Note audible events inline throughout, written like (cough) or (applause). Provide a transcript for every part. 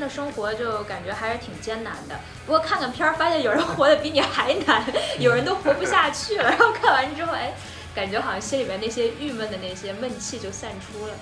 天的生活就感觉还是挺艰难的。不过看看片儿，发现有人活得比你还难，(laughs) 有人都活不下去了。然后看完之后，哎，感觉好像心里面那些郁闷的那些闷气就散出了。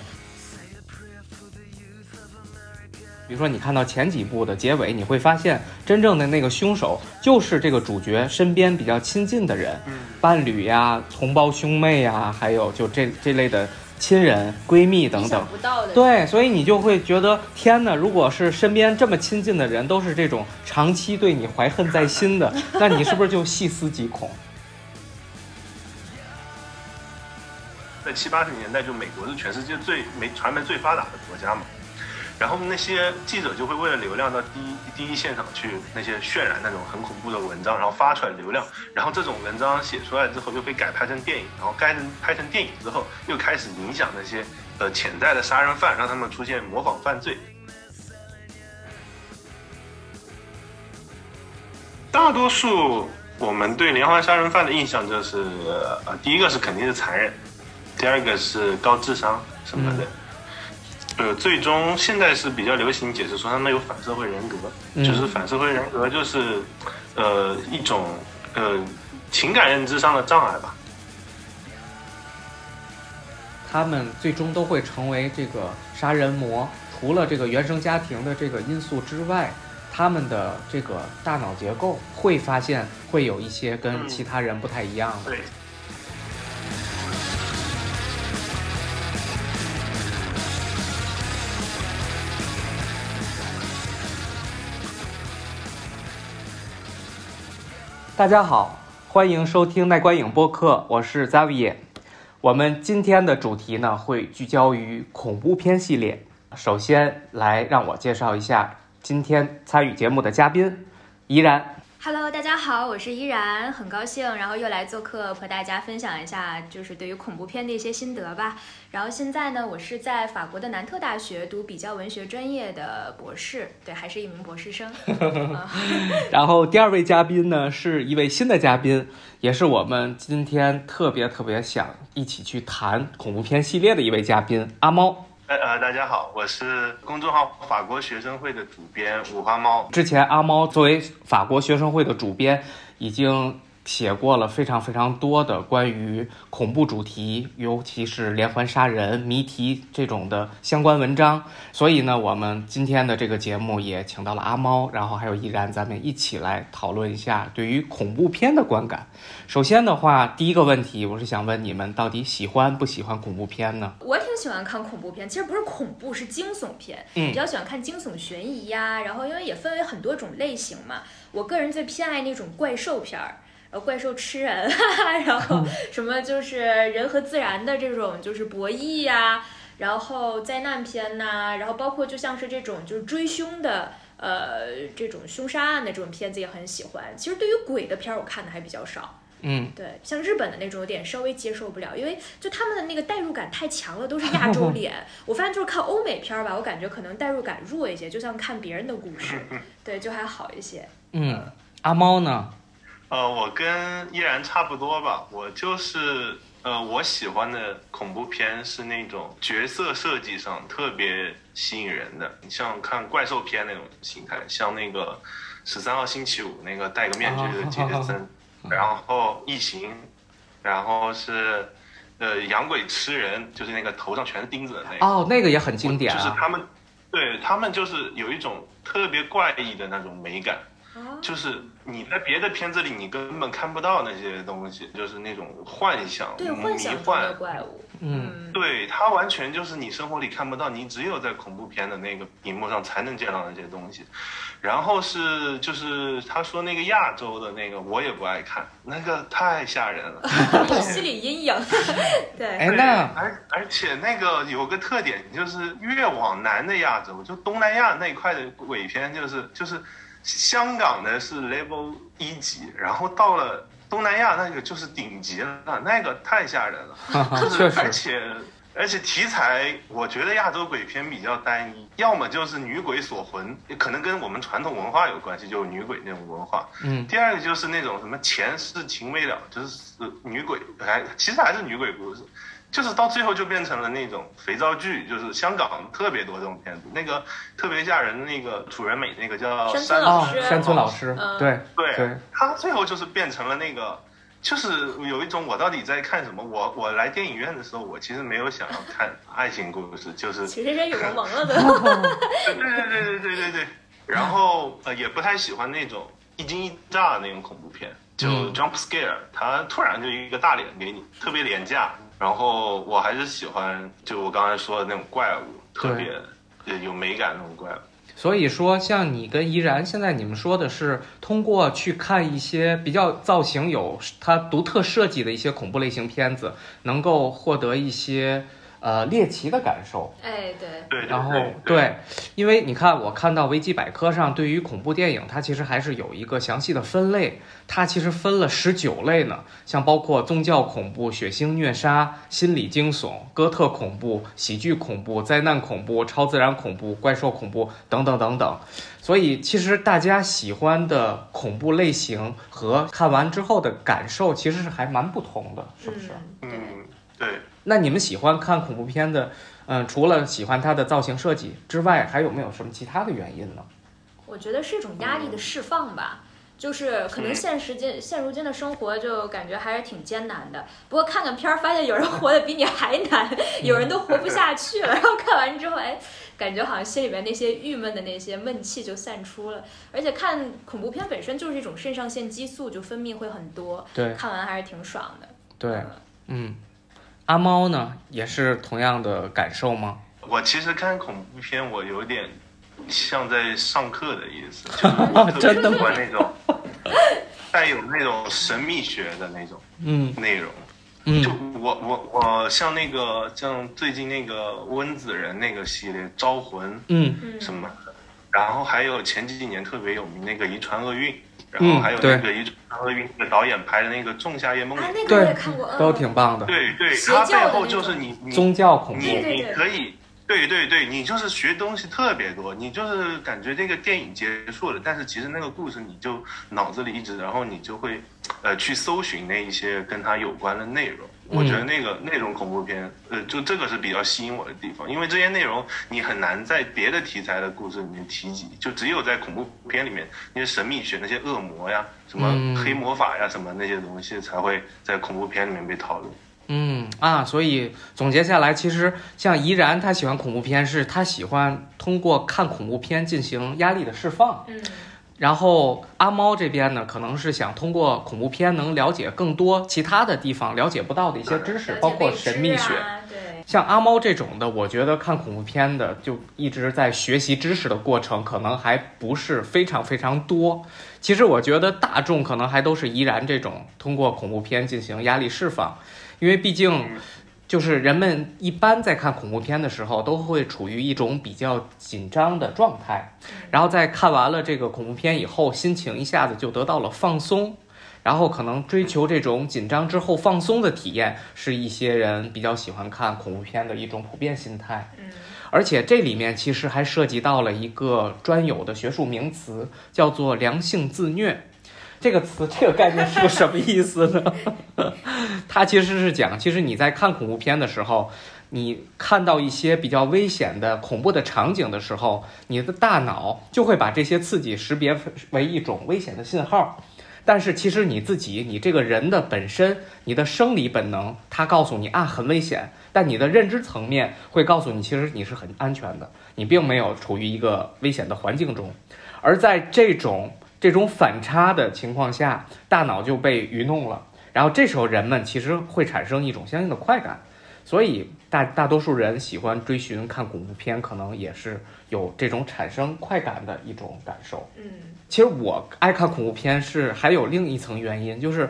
比如说，你看到前几部的结尾，你会发现真正的那个凶手就是这个主角身边比较亲近的人，伴侣呀、同胞兄妹呀，还有就这这类的亲人、闺蜜等等。不到的。对，所以你就会觉得，天哪！如果是身边这么亲近的人都是这种长期对你怀恨在心的，(laughs) 那你是不是就细思极恐？在七八十年代，就美国是全世界最媒传媒最发达的国家嘛。然后那些记者就会为了流量到第一第一现场去那些渲染那种很恐怖的文章，然后发出来流量，然后这种文章写出来之后又被改拍成电影，然后该拍成电影之后又开始影响那些呃潜在的杀人犯，让他们出现模仿犯罪。大多数我们对连环杀人犯的印象就是，呃，第一个是肯定是残忍，第二个是高智商什么的。呃，最终现在是比较流行解释说他们有反社会人格，就是反社会人格就是，呃，一种呃情感认知上的障碍吧。他们最终都会成为这个杀人魔，除了这个原生家庭的这个因素之外，他们的这个大脑结构会发现会有一些跟其他人不太一样的。对。大家好，欢迎收听耐观影播客，我是 Zavier。我们今天的主题呢，会聚焦于恐怖片系列。首先来让我介绍一下今天参与节目的嘉宾，怡然。Hello，大家好，我是依然，很高兴，然后又来做客，和大家分享一下，就是对于恐怖片的一些心得吧。然后现在呢，我是在法国的南特大学读比较文学专业的博士，对，还是一名博士生。(laughs) (laughs) 然后第二位嘉宾呢，是一位新的嘉宾，也是我们今天特别特别想一起去谈恐怖片系列的一位嘉宾，阿猫。呃，大家好，我是公众号法国学生会的主编五花猫。之前阿猫作为法国学生会的主编，已经。写过了非常非常多的关于恐怖主题，尤其是连环杀人、谜题这种的相关文章。所以呢，我们今天的这个节目也请到了阿猫，然后还有依然，咱们一起来讨论一下对于恐怖片的观感。首先的话，第一个问题，我是想问你们到底喜欢不喜欢恐怖片呢？我挺喜欢看恐怖片，其实不是恐怖，是惊悚片。嗯，比较喜欢看惊悚悬疑呀，然后因为也分为很多种类型嘛。我个人最偏爱那种怪兽片儿。呃，怪兽吃人，(laughs) 然后什么就是人和自然的这种就是博弈呀，然后灾难片呐，然后包括就像是这种就是追凶的，呃，这种凶杀案的这种片子也很喜欢。其实对于鬼的片儿，我看的还比较少。嗯，对，像日本的那种有点稍微接受不了，因为就他们的那个代入感太强了，都是亚洲脸。(laughs) 我发现就是看欧美片儿吧，我感觉可能代入感弱一些，就像看别人的故事，(laughs) 对，就还好一些。嗯，阿猫呢？呃，我跟依然差不多吧。我就是呃，我喜欢的恐怖片是那种角色设计上特别吸引人的，你像看怪兽片那种形态，像那个十三号星期五那个戴个面具的杰森，然后异形，然后是呃养鬼吃人，就是那个头上全是钉子的那个。哦，那个也很经典。就是他们，对他们就是有一种特别怪异的那种美感。就是你在别的片子里，你根本看不到那些东西，就是那种幻想、对幻想的怪物。嗯，对，它完全就是你生活里看不到，你只有在恐怖片的那个屏幕上才能见到那些东西。然后是就是他说那个亚洲的那个，我也不爱看，那个太吓人了，(laughs) 心理阴影。对，哎那而而且那个有个特点，就是越往南的亚洲，就东南亚那一块的鬼片，就是就是。香港的是 level 一级，然后到了东南亚那个就是顶级了，那个太吓人了，(laughs) 就是而且而且题材，我觉得亚洲鬼片比较单一，要么就是女鬼锁魂，可能跟我们传统文化有关系，就是女鬼那种文化。嗯。第二个就是那种什么前世情未了，就是女鬼还其实还是女鬼故事，就是到最后就变成了那种肥皂剧，就是香港特别多这种片子。那个特别吓人的那个楚人美，那个叫山村山哦老师，山村老师，嗯对对对，他最后就是变成了那个，就是有一种我到底在看什么？我我来电影院的时候，我其实没有想要看爱情故事，就是其实人有萌萌 (laughs) 了的。对对对 (laughs) 对对对对。然后呃，也不太喜欢那种一惊一乍的那种恐怖片，就嗯 jump scare，他突然就一个大脸给你，特别廉价。然后我还是喜欢，就我刚才说的那种怪物，特别呃有美感那种怪物。所以说，像你跟怡然，现在你们说的是通过去看一些比较造型有它独特设计的一些恐怖类型片子，能够获得一些呃猎奇的感受。哎，对，对，然后对对，因为你看，我看到维基百科上对于恐怖电影，它其实还是有一个详细的分类，它其实分了十九类呢，像包括宗教恐怖、血腥虐杀、心理惊悚、哥特恐怖、喜剧恐怖、灾难恐怖、超自然恐怖、怪兽恐怖等等等等。所以，其实大家喜欢的恐怖类型和看完之后的感受，其实是还蛮不同的，是不是？嗯，对。那你们喜欢看恐怖片的，嗯、除了喜欢它的造型设计之外，还有没有什么其他的原因呢？我觉得是一种压力的释放吧。就是可能现实间现如今的生活就感觉还是挺艰难的，不过看看片儿发现有人活得比你还难，有人都活不下去了，然后看完之后，哎，感觉好像心里面那些郁闷的那些闷气就散出了，而且看恐怖片本身就是一种肾上腺激素就分泌会很多，对看完还是挺爽的。对，嗯，阿猫呢，也是同样的感受吗？我其实看恐怖片，我有点像在上课的意思，(laughs) 就是真的吗？特别喜欢那种带有那种神秘学的那种嗯。内容。就嗯我我我像那个像最近那个温子仁那个系列《招魂》嗯。嗯，什么的，然后还有前几年特别有名那个《遗传厄运》，然嗯后还有那个《一直张若昀》那个导演拍的那个《仲夏夜梦那个我也对看过，嗯都挺棒的，对对，邪它背后就是你你宗教恐怖，你可以，对对对，你就是学东西特别多，你就是感觉这个电影结束了，但是其实那个故事你就脑子里一直，然后你就会，呃，去搜寻那一些跟它有关的内容。我觉得那个那种恐怖片，呃，就这个是比较吸引我的地方，因为这些内容你很难在别的题材的故事里面提及，就只有在恐怖片里面那些神秘学、那些恶魔呀、什么嗯黑魔法呀、什么那些东西才会在恐怖片里面被讨论。嗯啊，所以总结下来，其实像怡然，他喜欢恐怖片，是他喜欢通过看恐怖片进行压力的释放。嗯，然后阿猫这边呢，可能是想通过恐怖片能了解更多其他的地方了解不到的一些知识，包括神秘学。像阿猫这种的，我觉得看恐怖片的就一直在学习知识的过程，可能还不是非常非常多。其实我觉得大众可能还都是依然这种通过恐怖片进行压力释放，因为毕竟就是人们一般在看恐怖片的时候，都会处于一种比较紧张的状态，然后在看完了这个恐怖片以后，心情一下子就得到了放松。然后可能追求这种紧张之后放松的体验，是一些人比较喜欢看恐怖片的一种普遍心态。嗯，而且这里面其实还涉及到了一个专有的学术名词，叫做良性自虐。这个词，这个概念是 (laughs) 个什么意思呢？(laughs) 它其实是讲，其实你在看恐怖片的时候，你看到一些比较危险的、恐怖的场景的时候，你的大脑就会把这些刺激识别为一种危险的信号。但是其实你自己，你这个人的本身，你的生理本能，它告诉你啊很危险，但你的认知层面会告诉你，其实你是很安全的，你并没有处于一个危险的环境中。而在这种这种反差的情况下，大脑就被愚弄了，然后这时候人们其实会产生一种相应的快感，所以大大多数人喜欢追寻看恐怖片，可能也是有这种产生快感的一种感受。嗯，其实我爱看恐怖片是还有另一层原因，就是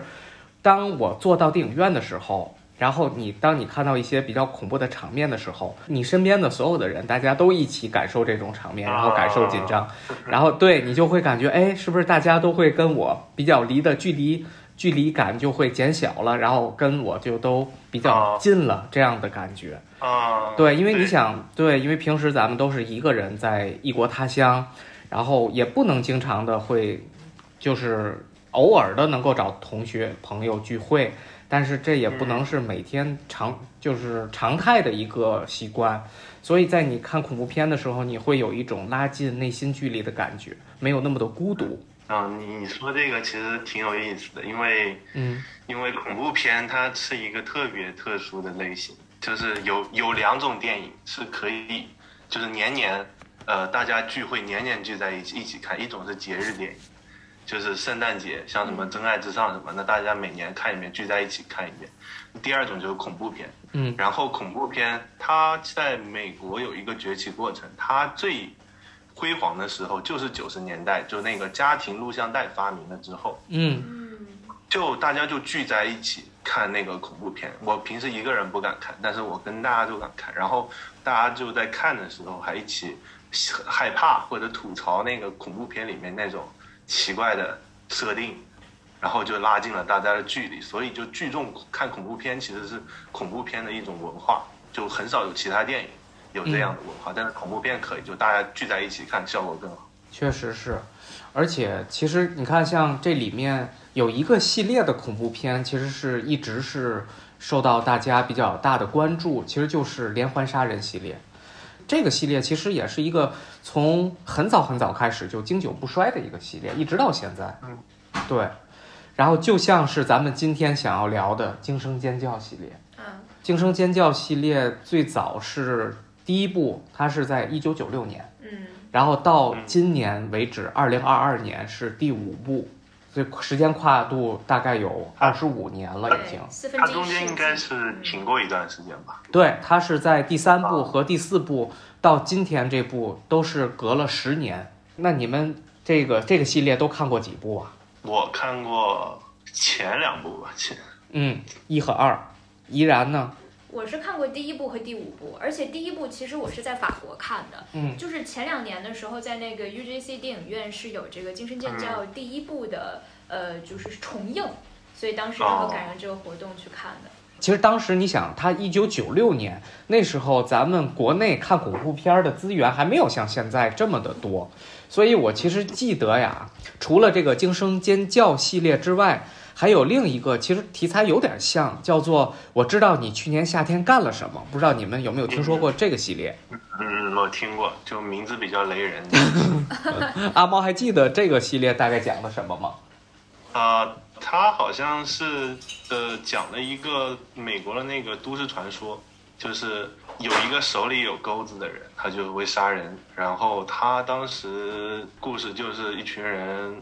当我坐到电影院的时候，然后你当你看到一些比较恐怖的场面的时候，你身边的所有的人，大家都一起感受这种场面，然后感受紧张，然后对你就会感觉，哎，是不是大家都会跟我比较离的距离？距离感就会减小了，然后跟我就都比较近了，这样的感觉。啊，对，因为你想，对，因为平时咱们都是一个人在异国他乡，然后也不能经常的会，就是偶尔的能够找同学朋友聚会，但是这也不能是每天常就是常态的一个习惯。所以在你看恐怖片的时候，你会有一种拉近内心距离的感觉，没有那么的孤独。嗯，你你说这个其实挺有意思的，因为嗯因为恐怖片它是一个特别特殊的类型，就是有有两种电影是可以，就是年年，呃，大家聚会年年聚在一起一起看，一种是节日电影，就是圣诞节，像什么《真爱至上》什么，那大家每年看一遍，聚在一起看一遍。第二种就是恐怖片，嗯然后恐怖片它在美国有一个崛起过程，它最辉煌的时候就是九十年代，就那个家庭录像带发明了之后，嗯嗯就大家就聚在一起看那个恐怖片。我平时一个人不敢看，但是我跟大家就敢看。然后大家就在看的时候还一起害怕或者吐槽那个恐怖片里面那种奇怪的设定，然后就拉近了大家的距离。所以就聚众看恐怖片其实是恐怖片的一种文化，就很少有其他电影有这样的文化，但是恐怖片可以，就大家聚在一起看效果更好。确实是，而且其实你看，像这里面有一个系列的恐怖片，其实是一直是受到大家比较大的关注，其实就是连环杀人系列。这个系列其实也是一个从很早很早开始就经久不衰的一个系列，一直到现在。嗯，对。然后就像是咱们今天想要聊的《惊声尖叫》系列，嗯《惊声尖叫》系列最早是第一部，它是在一九九六年。嗯然后到今年为止，二零二二年是第五部，这时间跨度大概有二十五年了已经它中间应该是停过一段时间吧？对，它是在第三部和第四部到今天这部都是隔了十年。那你们这个这个系列都看过几部啊？我看过前两部吧，前嗯，一和二。依然呢？我是看过第一部和第五部，而且第一部其实我是在法国看的，嗯就是前两年的时候，在那个 UGC 电影院是有这个《惊声尖叫》第一部的，呃，就是重映，所以当时正好赶上这个活动去看的。其实当时你想，它一九九六年那时候，咱们国内看恐怖片儿的资源还没有像现在这么的多，所以我其实记得呀，除了这个惊声尖叫系列之外，还有另一个，其实题材有点像，叫做“我知道你去年夏天干了什么”，不知道你们有没有听说过这个系列？嗯，我听过，就名字比较雷人。阿猫还记得这个系列大概讲的什么吗？啊、他好像是呃讲了一个美国的那个都市传说，就是有一个手里有钩子的人，他就会杀人。然后他当时故事就是一群人，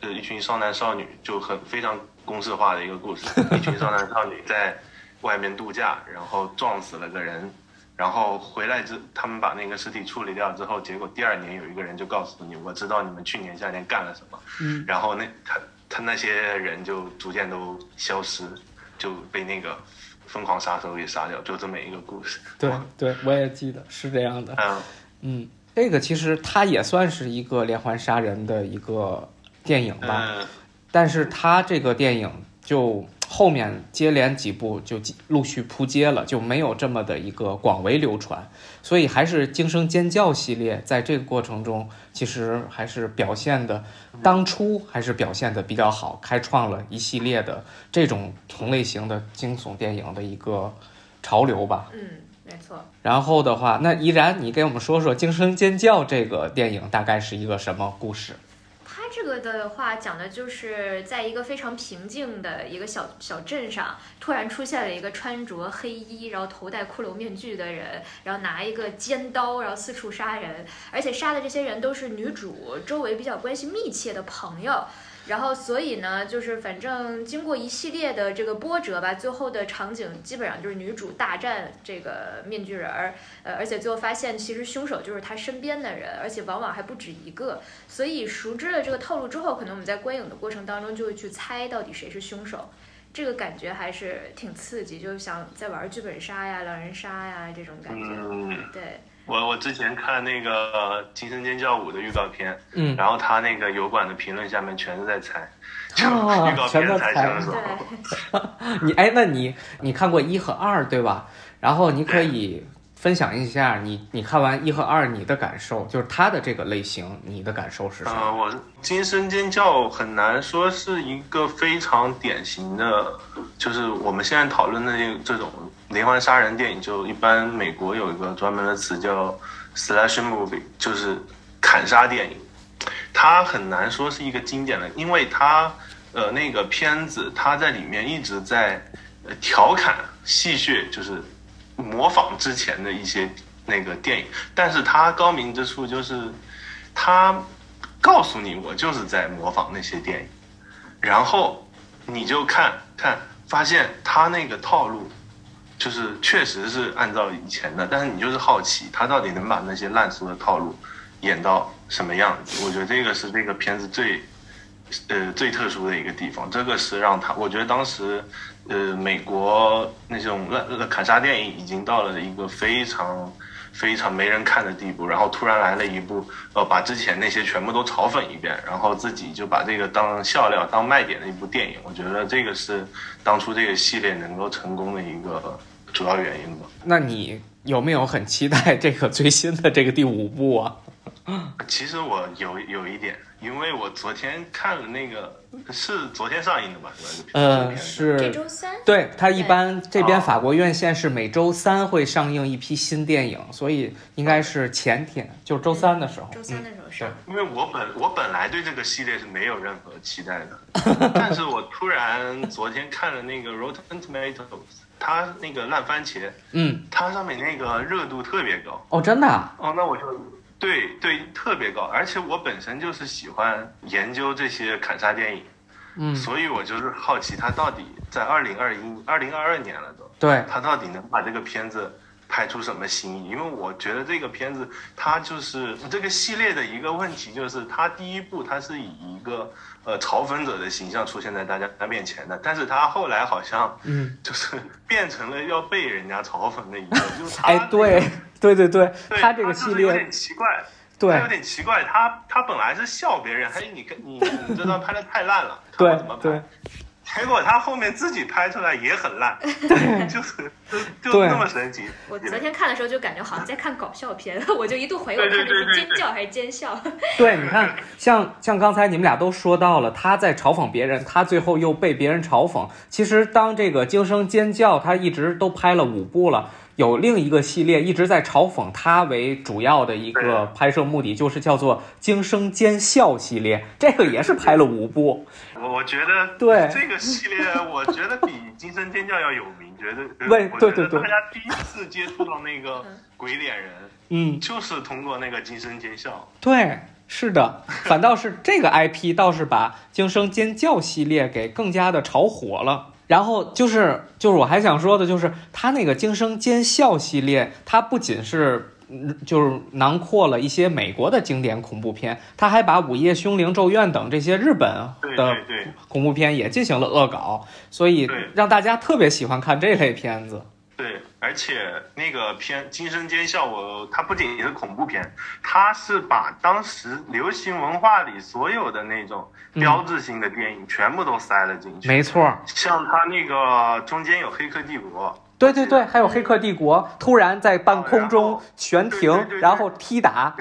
呃，一群少男少女，就很非常公式化的一个故事。一群少男少女在外面度假，然后撞死了个人。然后回来之，他们把那个尸体处理掉之后，结果第二年有一个人就告诉你，我知道你们去年夏天干了什么。嗯，然后那他他那些人就逐渐都消失，就被那个疯狂杀手给杀掉，就这么一个故事。对对，我也记得是这样的。嗯，嗯，这个其实它也算是一个连环杀人的一个电影吧。嗯，但是他这个电影就后面接连几部就陆续扑街了，就没有这么的一个广为流传，所以还是惊声尖叫系列在这个过程中，其实还是表现的当初还是表现的比较好，开创了一系列的这种同类型的惊悚电影的一个潮流吧。嗯，没错。然后的话，那依然你给我们说说《惊声尖叫》这个电影大概是一个什么故事？这个的话讲的就是在一个非常平静的一个小小镇上，突然出现了一个穿着黑衣，然后头戴骷髅面具的人，然后拿一个尖刀，然后四处杀人，而且杀的这些人都是女主周围比较关系密切的朋友。然后，所以呢，就是反正经过一系列的这个波折吧，最后的场景基本上就是女主大战这个面具人儿，呃，而且最后发现其实凶手就是她身边的人，而且往往还不止一个。所以熟知了这个套路之后，可能我们在观影的过程当中就会去猜到底谁是凶手，这个感觉还是挺刺激，就想在玩剧本杀呀、狼人杀呀这种感觉。嗯，对，我我之前看那个《惊声尖叫五》的预告片，嗯，然后他那个油管的评论下面全是在猜，就啊预告片猜猜凶手。对，(laughs) 你哎，那你你看过一和二对吧？然后你可以分享一下你你看完一和二你的感受，就是他的这个类型，你的感受是什么？呃，我惊声尖叫很难说是一个非常典型的，就是我们现在讨论的这这种连环杀人电影，就一般美国有一个专门的词叫 slash movie，就是砍杀电影。它很难说是一个经典的，因为它呃那个片子它在里面一直在呃调侃戏谑，就是模仿之前的一些那个电影，但是它高明之处就是它告诉你我就是在模仿那些电影，然后你就看看发现它那个套路。就是确实是按照以前的，但是你就是好奇，他到底能把那些烂俗的套路演到什么样子？我觉得这个是这个片子最，呃，最特殊的一个地方。这个是让他，我觉得当时，呃，美国那种烂砍杀电影已经到了一个非常非常没人看的地步，然后突然来了一部，呃，把之前那些全部都嘲讽一遍，然后自己就把这个当笑料、当卖点的一部电影。我觉得这个是当初这个系列能够成功的一个。主要原因吧。那你有没有很期待这个最新的这个第五部啊？其实我有有一点，因为我昨天看了那个，是昨天上映的吧？呃，是这周三。对，它一般这边法国院线是每周三会上映一批新电影，所以应该是前天，就是周三的时候。周三的时候上。因为我本我本来对这个系列是没有任何期待的，(laughs) 但是我突然昨天看了那个 Rotten Tomatoes。它那个烂番茄，嗯，它上面那个热度特别高。哦，真的啊？哦，那我就对对特别高，而且我本身就是喜欢研究这些砍杀电影，嗯，所以我就是好奇它到底在二零二一二零二二年了都，对，它到底能把这个片子拍出什么新意？因为我觉得这个片子它就是这个系列的一个问题，就是它第一部它是以一个。呃，嘲讽者的形象出现在大家面前的，但是他后来好像，嗯，(laughs) 就是变成了要被人家嘲讽的一个，就是他，哎，对，对对对，他这个系列有点奇怪，对，有点奇怪，他他本来是笑别人，还你你你这段拍的太烂了，对对。结果他后面自己拍出来也很烂，(laughs) 就是就就那么神奇。我昨天看的时候就感觉好像在看搞笑片，(laughs) 我就一度怀疑我看的是尖叫还是奸笑。(laughs) 对，你看，像像刚才你们俩都说到了，他在嘲讽别人，他最后又被别人嘲讽。其实当这个惊声尖叫，他一直都拍了五部了。有另一个系列一直在嘲讽他为主要的一个拍摄目的，就是叫做“惊声尖笑”系列，这个也是拍了五部。我我觉得对这个系列，我觉得比“惊声尖叫”要有名。觉得 (laughs) 对对对对，大家第一次接触到那个鬼脸人，嗯，就是通过那个“惊声尖笑”。对，是的，反倒是这个 IP 倒是把“惊声尖叫”系列给更加的炒火了。然后就是就是我还想说的，就是他那个惊声尖笑系列，它不仅是就是囊括了一些美国的经典恐怖片，他还把《午夜凶铃》《咒怨》等这些日本的恐怖片也进行了恶搞，所以让大家特别喜欢看这类片子。对，而且那个片《惊声尖笑》，我它不仅仅是恐怖片，它是把当时流行文化里所有的那种标志性的电影全部都塞了进去。没错，像它那个中间有《黑客帝国》，对对对，还有《黑客帝国》，突然在半空中悬停，然后踢打。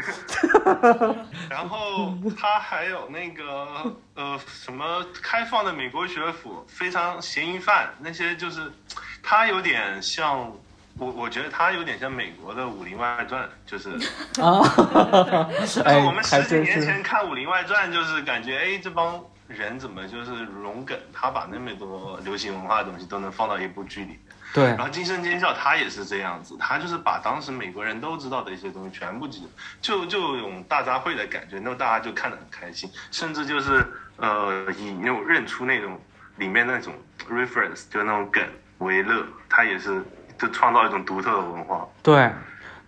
(laughs) 然后他还有那个呃什么开放的美国学府，非常嫌疑犯那些就是。他有点像我，我觉得他有点像美国的《武林外传》，就是 (laughs) 啊，(laughs) 就是我们十几年前看《武林外传》，就是感觉哎，这帮人怎么就是融梗？他把那么多流行文化的东西都能放到一部剧里面。对。然后《惊声尖叫》他也是这样子，他就是把当时美国人都知道的一些东西全部就就就有大杂烩的感觉，那么大家就看得很开心，甚至就是呃以那种认出那种里面那种 reference，就那种梗。为乐，他也是就创造一种独特的文化。对，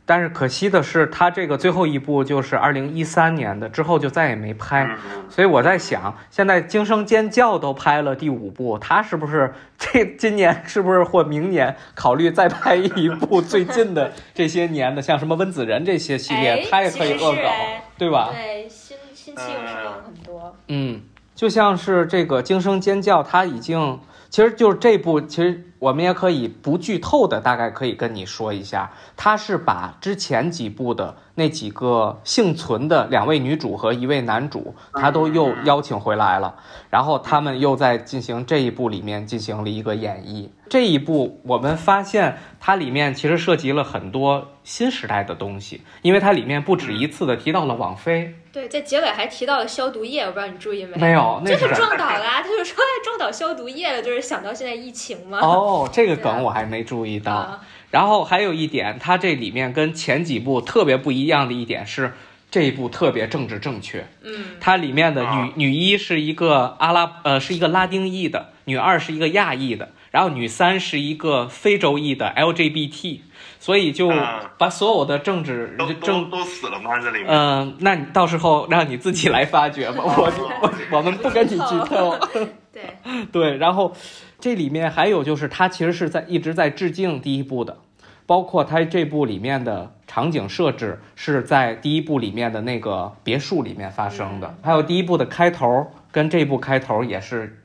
但是可惜的是，他这个最后一部就是二零一三年的，之后就再也没拍。所以我在想，现在《惊声尖叫》都拍了第五部，他是不是这今年是不是或明年考虑再拍一部最近的这些年的，像什么温子仁这些系列，他也可以恶搞，对吧？对，新新期又是有很多。嗯，就像是这个《惊声尖叫》，他已经其实就是这部其实。我们也可以不剧透的，大概可以跟你说一下，他是把之前几部的那几个幸存的两位女主和一位男主，他都又邀请回来了，然后他们又在进行这一部里面进行了一个演绎。这一部我们发现它里面其实涉及了很多新时代的东西，因为它里面不止一次的提到了网飞。对，在结尾还提到了消毒液，我不知道你注意没？没有，那就是撞倒了，他就说撞倒消毒液了，就是想到现在疫情嘛。哦，(laughs) 这个梗我还没注意到。然后还有一点，它这里面跟前几部特别不一样的一点是，这一部特别政治正确。嗯，它里面的女女一是一个阿拉呃是一个拉丁裔的，女二是一个亚裔的。然后女三是一个非洲裔的 LGBT，所以就把所有的政治政都死了吗？这里面？嗯，那你到时候让你自己来发掘吧，(laughs) 我我我们不跟你剧透。(laughs) 对 (laughs) 对，然后这里面还有就是，它其实是在一直在致敬第一部的，包括它这部里面的场景设置是在第一部里面的那个别墅里面发生的，还有第一部的开头跟这部开头也是。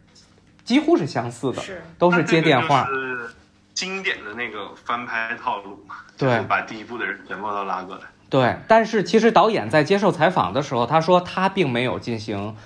几乎是相似的，是都是接电话，是经典的那个翻拍套路嘛？对，把第一部的人全部都拉过来。对，但是其实导演在接受采访的时候，他说他并没有进行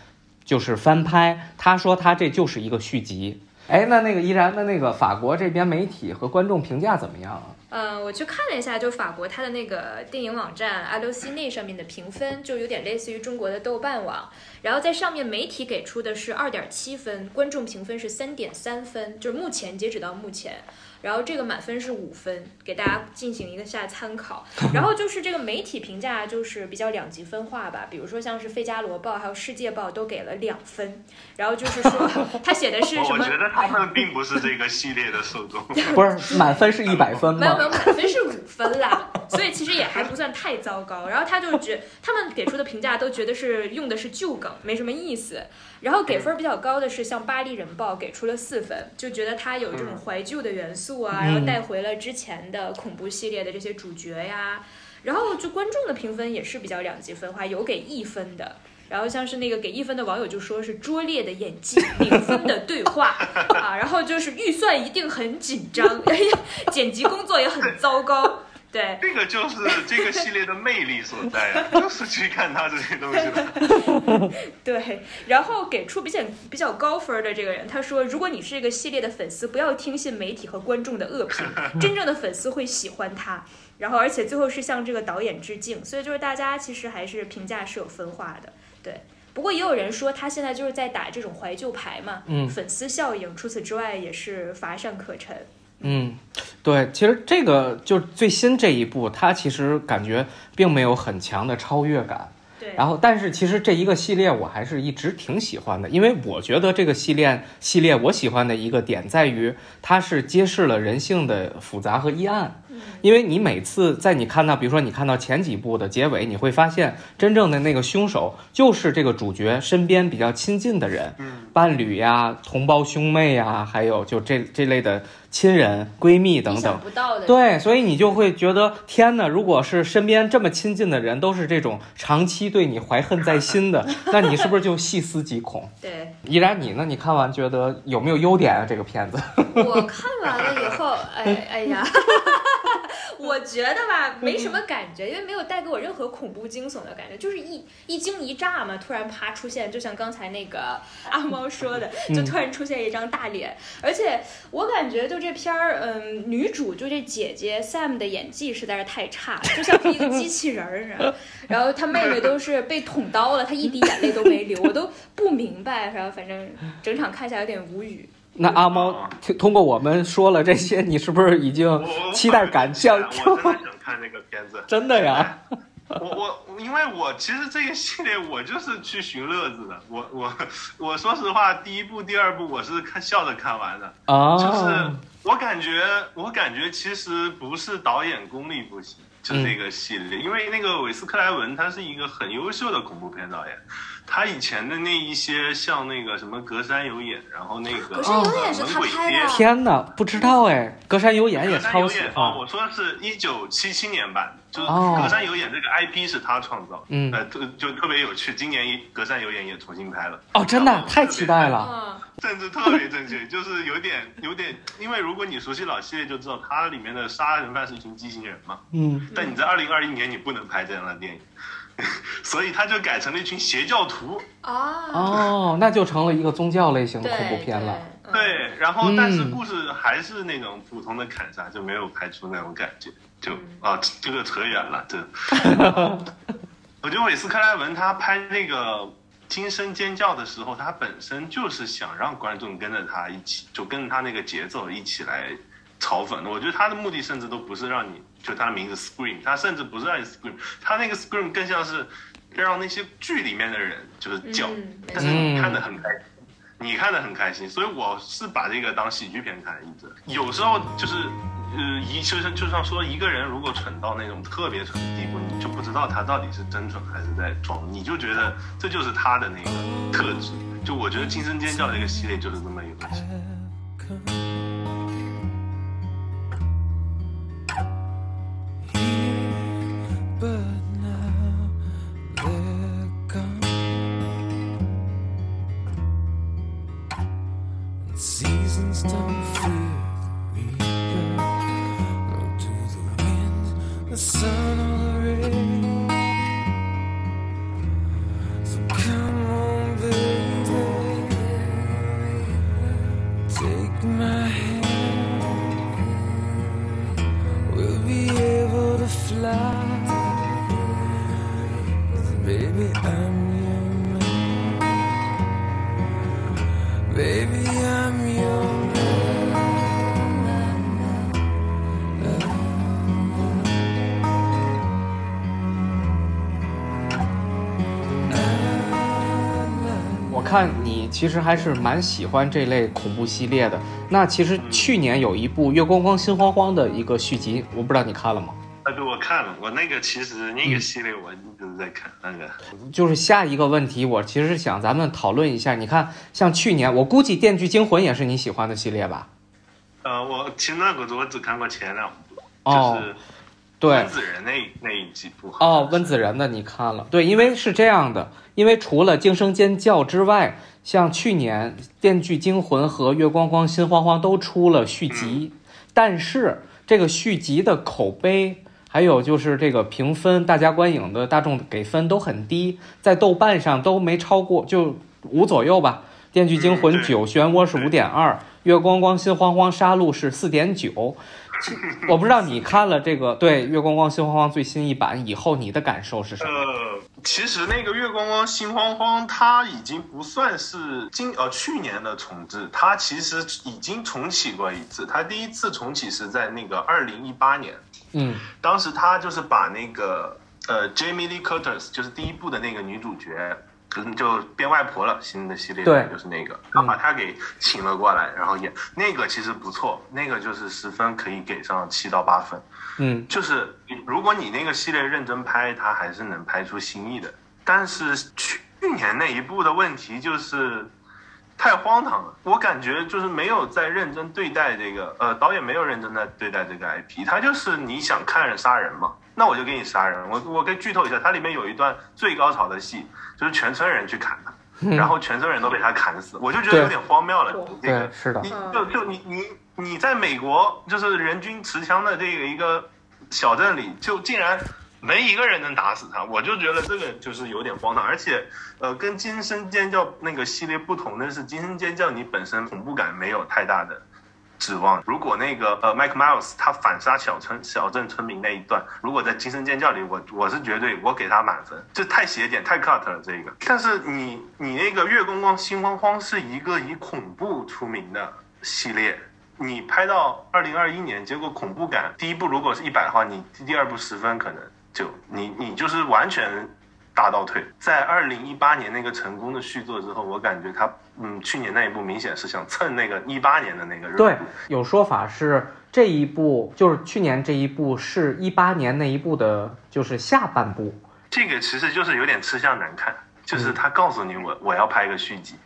就是翻拍，他说他这就是一个续集。哎，那那个依然，那那个法国这边媒体和观众评价怎么样啊？嗯，我去看了一下，就法国它的那个电影网站 a l n e 上面的评分，就有点类似于中国的豆瓣网。然后在上面媒体给出的是二点七分，观众评分是三点三分，就是目前截止到目前。然后这个满分是五分，给大家进行一个下参考。(laughs) 然后就是这个媒体评价就是比较两极分化吧，比如说像是《费加罗报》还有《世界报》都给了两分。然后就是说 (laughs) 他写的是什么？我觉得他们并不是这个系列的受众。(laughs) 不是满分是一百分吗？没有没有，满分是五分啦，所以其实也还不算太糟糕。然后他就觉他们给出的评价都觉得是用的是旧梗，没什么意思。然后给分比较高的是像《巴黎人报》给出了四分，就觉得它有这种怀旧的元素啊，然后带回了之前的恐怖系列的这些主角呀。然后就观众的评分也是比较两极分化，有给一分的，然后像是那个给一分的网友就说是拙劣的演技，零分的对话 (laughs) 啊，然后就是预算一定很紧张，(laughs) 剪辑工作也很糟糕。对，这个就是这个系列的魅力所在啊，(laughs) 就是去看他这些东西。(laughs) 对，然后给出比较比较高分的这个人，他说：“如果你是这个系列的粉丝，不要听信媒体和观众的恶评，(laughs) 真正的粉丝会喜欢他。然后，而且最后是向这个导演致敬，所以就是大家其实还是评价是有分化的。对，不过也有人说他现在就是在打这种怀旧牌嘛，嗯，粉丝效应。除此之外，也是乏善可陈。”嗯，对，其实这个就最新这一部，它其实感觉并没有很强的超越感。对，然后但是其实这一个系列我还是一直挺喜欢的，因为我觉得这个系列系列我喜欢的一个点在于，它是揭示了人性的复杂和阴暗。因为你每次在你看到，比如说你看到前几部的结尾，你会发现真正的那个凶手就是这个主角身边比较亲近的人，伴侣呀、同胞兄妹呀，还有就这这类的。亲人、闺蜜等等，对，所以你就会觉得天哪！如果是身边这么亲近的人都是这种长期对你怀恨在心的，(laughs) 那你是不是就细思极恐？对，依然你呢？你看完觉得有没有优点啊？这个片子？(laughs) 我看完了以后，哎哎呀。(laughs) 我觉得吧，没什么感觉，因为没有带给我任何恐怖惊悚的感觉，就是一一惊一乍嘛，突然啪出现，就像刚才那个阿猫说的，(laughs) 就突然出现一张大脸，而且我感觉就这片儿，嗯，女主就这姐姐 Sam 的演技实在是太差了，就像是一个机器人儿，(laughs) 然后她妹妹都是被捅刀了，她一滴眼泪都没流，我都不明白，然后反正整场看起来有点无语。那阿猫通过我们说了这些，你是不是已经期待感降？我真的想看这个片子，真的呀。我我因为我其实这个系列我就是去寻乐子的。我我我说实话，第一部、第二部我是看笑着看完的。啊，就是我感觉我感觉其实不是导演功力不行，就那个系列，因为那个韦斯克莱文他是一个很优秀的恐怖片导演。他以前的那一些像那个什么《隔山有眼》，然后那个《隔山有眼》是他拍的。天哪，不知道哎，《隔山有眼》也超喜欢。哦，我说的是一九七七年版，就是哦隔山有眼这个 IP 是他创造，嗯呃，就就特别有趣。今年一隔山有眼也重新拍了，哦，真的太期待了。啊，政治特别正确，(laughs) 就是有点有点，因为如果你熟悉老系列就知道，它里面的杀人犯是一群畸形人嘛。嗯，但你在二零二一年你不能拍这样的电影，(laughs) 所以他就改成了一群邪教徒。啊，哦，那就成了一个宗教类型的恐怖片了。对，嗯，对，然后但是嗯故事还是那种普通的砍杀，就没有拍出那种感觉。就啊，这个扯远了，这。(laughs) 我觉得韦斯克莱文他拍那个《惊声尖叫》的时候，他本身就是想让观众跟着他一起，就跟着他那个节奏一起来嘲讽的。我觉得他的目的甚至都不是让你，就他的名字 scream，他甚至不是让你 scream，他那个 scream 更像是让那些剧里面的人就是叫，嗯但是你看得很开心。你看得很开心，所以我是把这个当喜剧片看，一直。有时候就是，呃，一就像就像说一个人如果蠢到那种特别蠢的地步，你就不知道他到底是真蠢还是在装，你就觉得这就是他的那个特质。就我觉得《惊声尖叫》这个系列就是这么一个。看你其实还是蛮喜欢这类恐怖系列的。那其实去年有一部《月光光心慌慌》的一个续集，我不知道你看了吗？啊，对，我看了，我那个其实那个系列我一直在看，那个就是下一个问题，我其实想咱们讨论一下。你看，像去年，我估计《电锯惊魂》也是你喜欢的系列吧？呃，我其实那个我只看过前两部，哦就是对温，子仁那那一几部。哦，温子仁的你看了？对，因为是这样的，因为除了《惊声尖叫》之外，像去年《电锯惊魂》和《月光光心慌慌》都出了续集，但是这个续集的口碑。还有就是这个评分，大家观影的大众给分都很低，在豆瓣上都没超过，就五左右吧。《电锯惊魂九，漩涡是五点二，《月光光心慌慌》杀戮是四点九。其 (laughs) 我不知道你看了这个对《月光光心慌慌》最新一版以后，你的感受是什么？呃，其实那个月光光心慌慌，它已经不算是今呃去年的重置，它其实已经重启过一次。它第一次重启是在那个二零一八年，嗯当时他就是把那个呃 Jamie Lee Curtis，就是第一部的那个女主角，可能就变外婆了，新的系列对就是那个，他把他给请了过来，然后演那个其实不错，那个就是十分可以给上七到八分。嗯就是如果你那个系列认真拍，它还是能拍出新意的。但是去年那一部的问题就是太荒唐了，我感觉就是没有在认真对待这个，呃，导演没有认真在对待这个 IP，他就是你想看人杀人嘛，那我就给你杀人。我我可以剧透一下，它里面有一段最高潮的戏，就是全村人去砍他。然后全村人都被他砍死，我就觉得有点荒谬了。这个对，是的你，就就你你你在美国就是人均持枪的这个一个小镇里，就竟然没一个人能打死他，我就觉得这个就是有点荒唐。而且，呃，跟《惊声尖叫》那个系列不同的是，《惊声尖叫》你本身恐怖感没有太大的指望。如果那个呃 Mike Miles 他反杀小村小镇村民那一段，如果在《惊声尖叫》里，我我是绝对我给他满分，这太邪点太 cut 了这个。但是你你那个月光光心慌慌是一个以恐怖出名的系列。你拍到二零二一年，结果恐怖感第一部如果是一百的话，你第二部十分可能就你你就是完全大倒退。在二零一八年那个成功的续作之后，我感觉他嗯去年那一部明显是想蹭那个一八年的那个热度。对，有说法是这一部就是去年这一部是一八年那一部的，就是下半部。这个其实就是有点吃相难看，就是他告诉你我我要拍一个续集。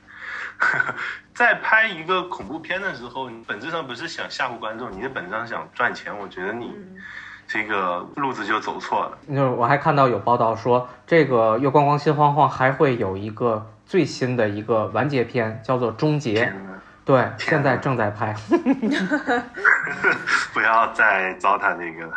(laughs) 在拍一个恐怖片的时候，你本质上不是想吓唬观众，你是本质上想赚钱。我觉得你这个路子就走错了。就是我还看到有报道说，这个《月光光心慌慌》还会有一个最新的一个完结篇，叫做《终结》。对，现在正在拍。(laughs) (laughs) 不要再糟蹋那个了。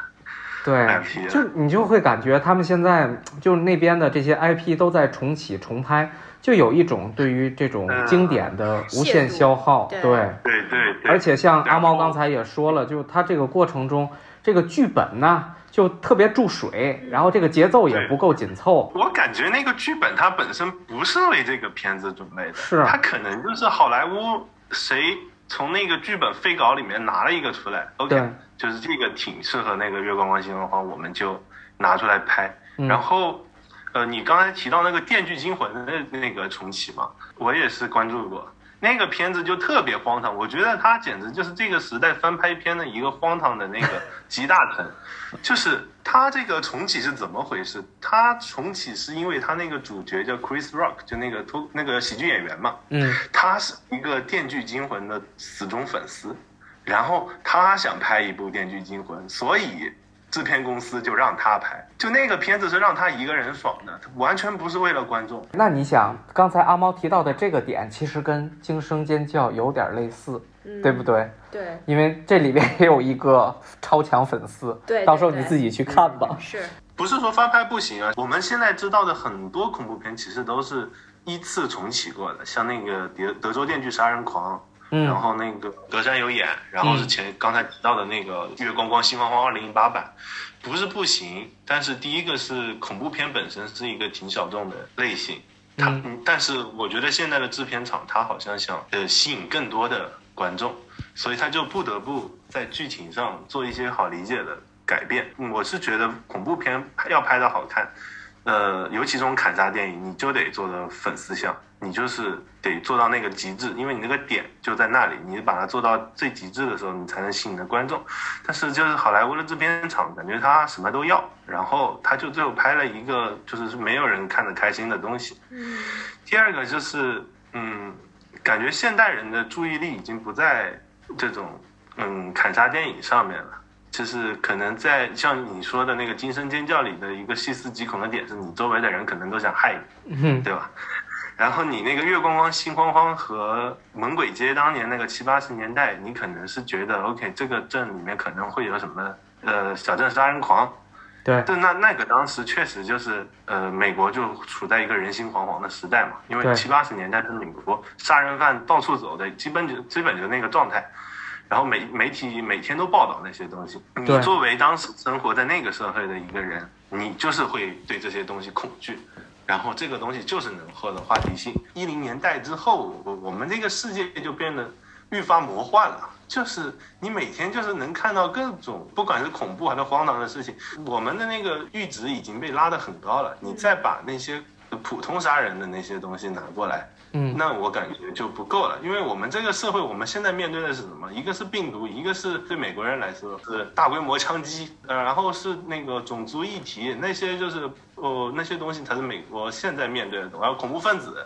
对就你就会感觉他们现在就那边的这些 IP 都在重启重拍，就有一种对于这种嗯经典的无限消耗。对对对，而且像阿猫刚才也说了，就他这个过程中，这个剧本呢就特别注水，然后这个节奏也不够紧凑。我感觉那个剧本它本身不是为这个片子准备的，是它可能就是好莱坞谁从那个剧本废稿里面拿了一个出来，OK，就是这个挺适合那个《月光光心的话》，我们就拿出来拍。嗯然后，呃，你刚才提到那个《电锯惊魂》的那个重启嘛，我也是关注过。那个片子就特别荒唐，我觉得它简直就是这个时代翻拍片的一个荒唐的那个集大成。(laughs) 就是它这个重启是怎么回事？它重启是因为它那个主角叫 Chris Rock，就那个脱那个喜剧演员嘛，嗯他是一个《电锯惊魂》的死忠粉丝，然后他想拍一部《电锯惊魂》，所以制片公司就让他拍。就那个片子是让他一个人爽的，完全不是为了观众。那你想，刚才阿猫提到的这个点，其实跟《惊声尖叫》有点类似，嗯对不对？对因为这里边也有一个超强粉丝，对对到时候你自己去看吧。是，不是说翻拍不行啊，我们现在知道的很多恐怖片其实都是依次重启过的，像那个德德州电锯杀人狂，然嗯后那个隔山有眼，然后是前刚才提到的那个月光光心慌慌二零一八版，不是不行，但是第一个是恐怖片本身是一个挺小众的类型，它、但是我觉得现在的制片厂它好像想呃吸引更多的观众，所以他就不得不在剧情上做一些好理解的改变。嗯我是觉得恐怖片要拍的好看，呃，尤其这种砍杀电影，你就得做的粉丝向，你就是得做到那个极致，因为你那个点就在那里，你把它做到最极致的时候，你才能吸引的观众。但是就是好莱坞的制片厂，感觉他什么都要，然后他就最后拍了一个就是没有人看得开心的东西。嗯第二个就是，嗯，感觉现代人的注意力已经不在这种嗯砍杀电影上面了，就是可能在像你说的那个《惊声尖叫》里的一个细思极恐的点，是你周围的人可能都想害你，嗯对吧？然后你那个月光光心慌慌和猛鬼街当年那个七八十年代，你可能是觉得 OK，这个镇里面可能会有什么呃小镇杀人狂，对，对，那那个当时确实就是，呃，美国就处在一个人心惶惶的时代嘛，因为七八十年代是美国杀人犯到处走的，基本就基本就那个状态，然后媒媒体每天都报道那些东西。你作为当时生活在那个社会的一个人，你就是会对这些东西恐惧，然后这个东西就是能获得话题性。一零年代之后，我我们这个世界就变得愈发魔幻了。就是你每天就是能看到各种，不管是恐怖还是荒唐的事情，我们的那个阈值已经被拉得很高了。你再把那些普通杀人的那些东西拿过来，嗯那我感觉就不够了。因为我们这个社会，我们现在面对的是什么？一个是病毒，一个是对美国人来说是大规模枪击，呃，然后是那个种族议题，那些就是哦那些东西才是美国现在面对的东西，还有恐怖分子，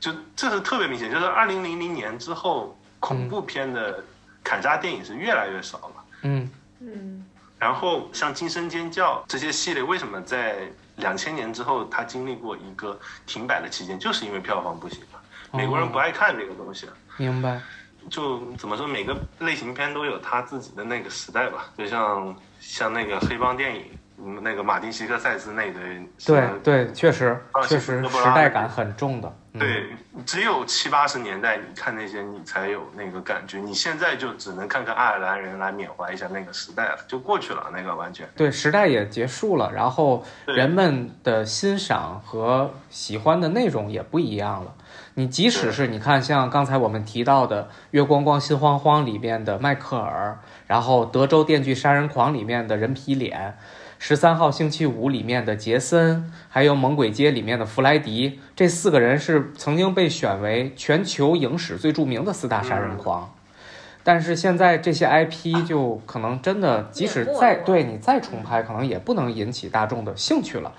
就这是特别明显。就是二零零零年之后，恐怖片的砍杀电影是越来越少了。嗯嗯然后像《惊声尖叫》这些系列，为什么在两千年之后它经历过一个停摆的期间，就是因为票房不行了，美国人不爱看这个东西。明白。就怎么说，每个类型片都有它自己的那个时代吧，就像像那个黑帮电影，嗯，那个马丁·希克塞斯那一堆，对对，确实啊确实时代感很重的。嗯、，对，只有七八十年代，你看那些你才有那个感觉。你现在就只能看看爱尔兰人来缅怀一下那个时代了，就过去了，那个完全。对，时代也结束了，然后人们的欣赏和喜欢的内容也不一样了。你即使是你看，像刚才我们提到的《月光光心慌慌》里面的迈克尔，然后《德州电锯杀人狂》里面的人皮脸，十三号星期五里面的杰森，还有《猛鬼街》里面的弗莱迪，这四个人是曾经被选为全球影史最著名的四大杀人狂。但是现在这些 IP 就可能真的，即使再对你再重拍，可能也不能引起大众的兴趣了。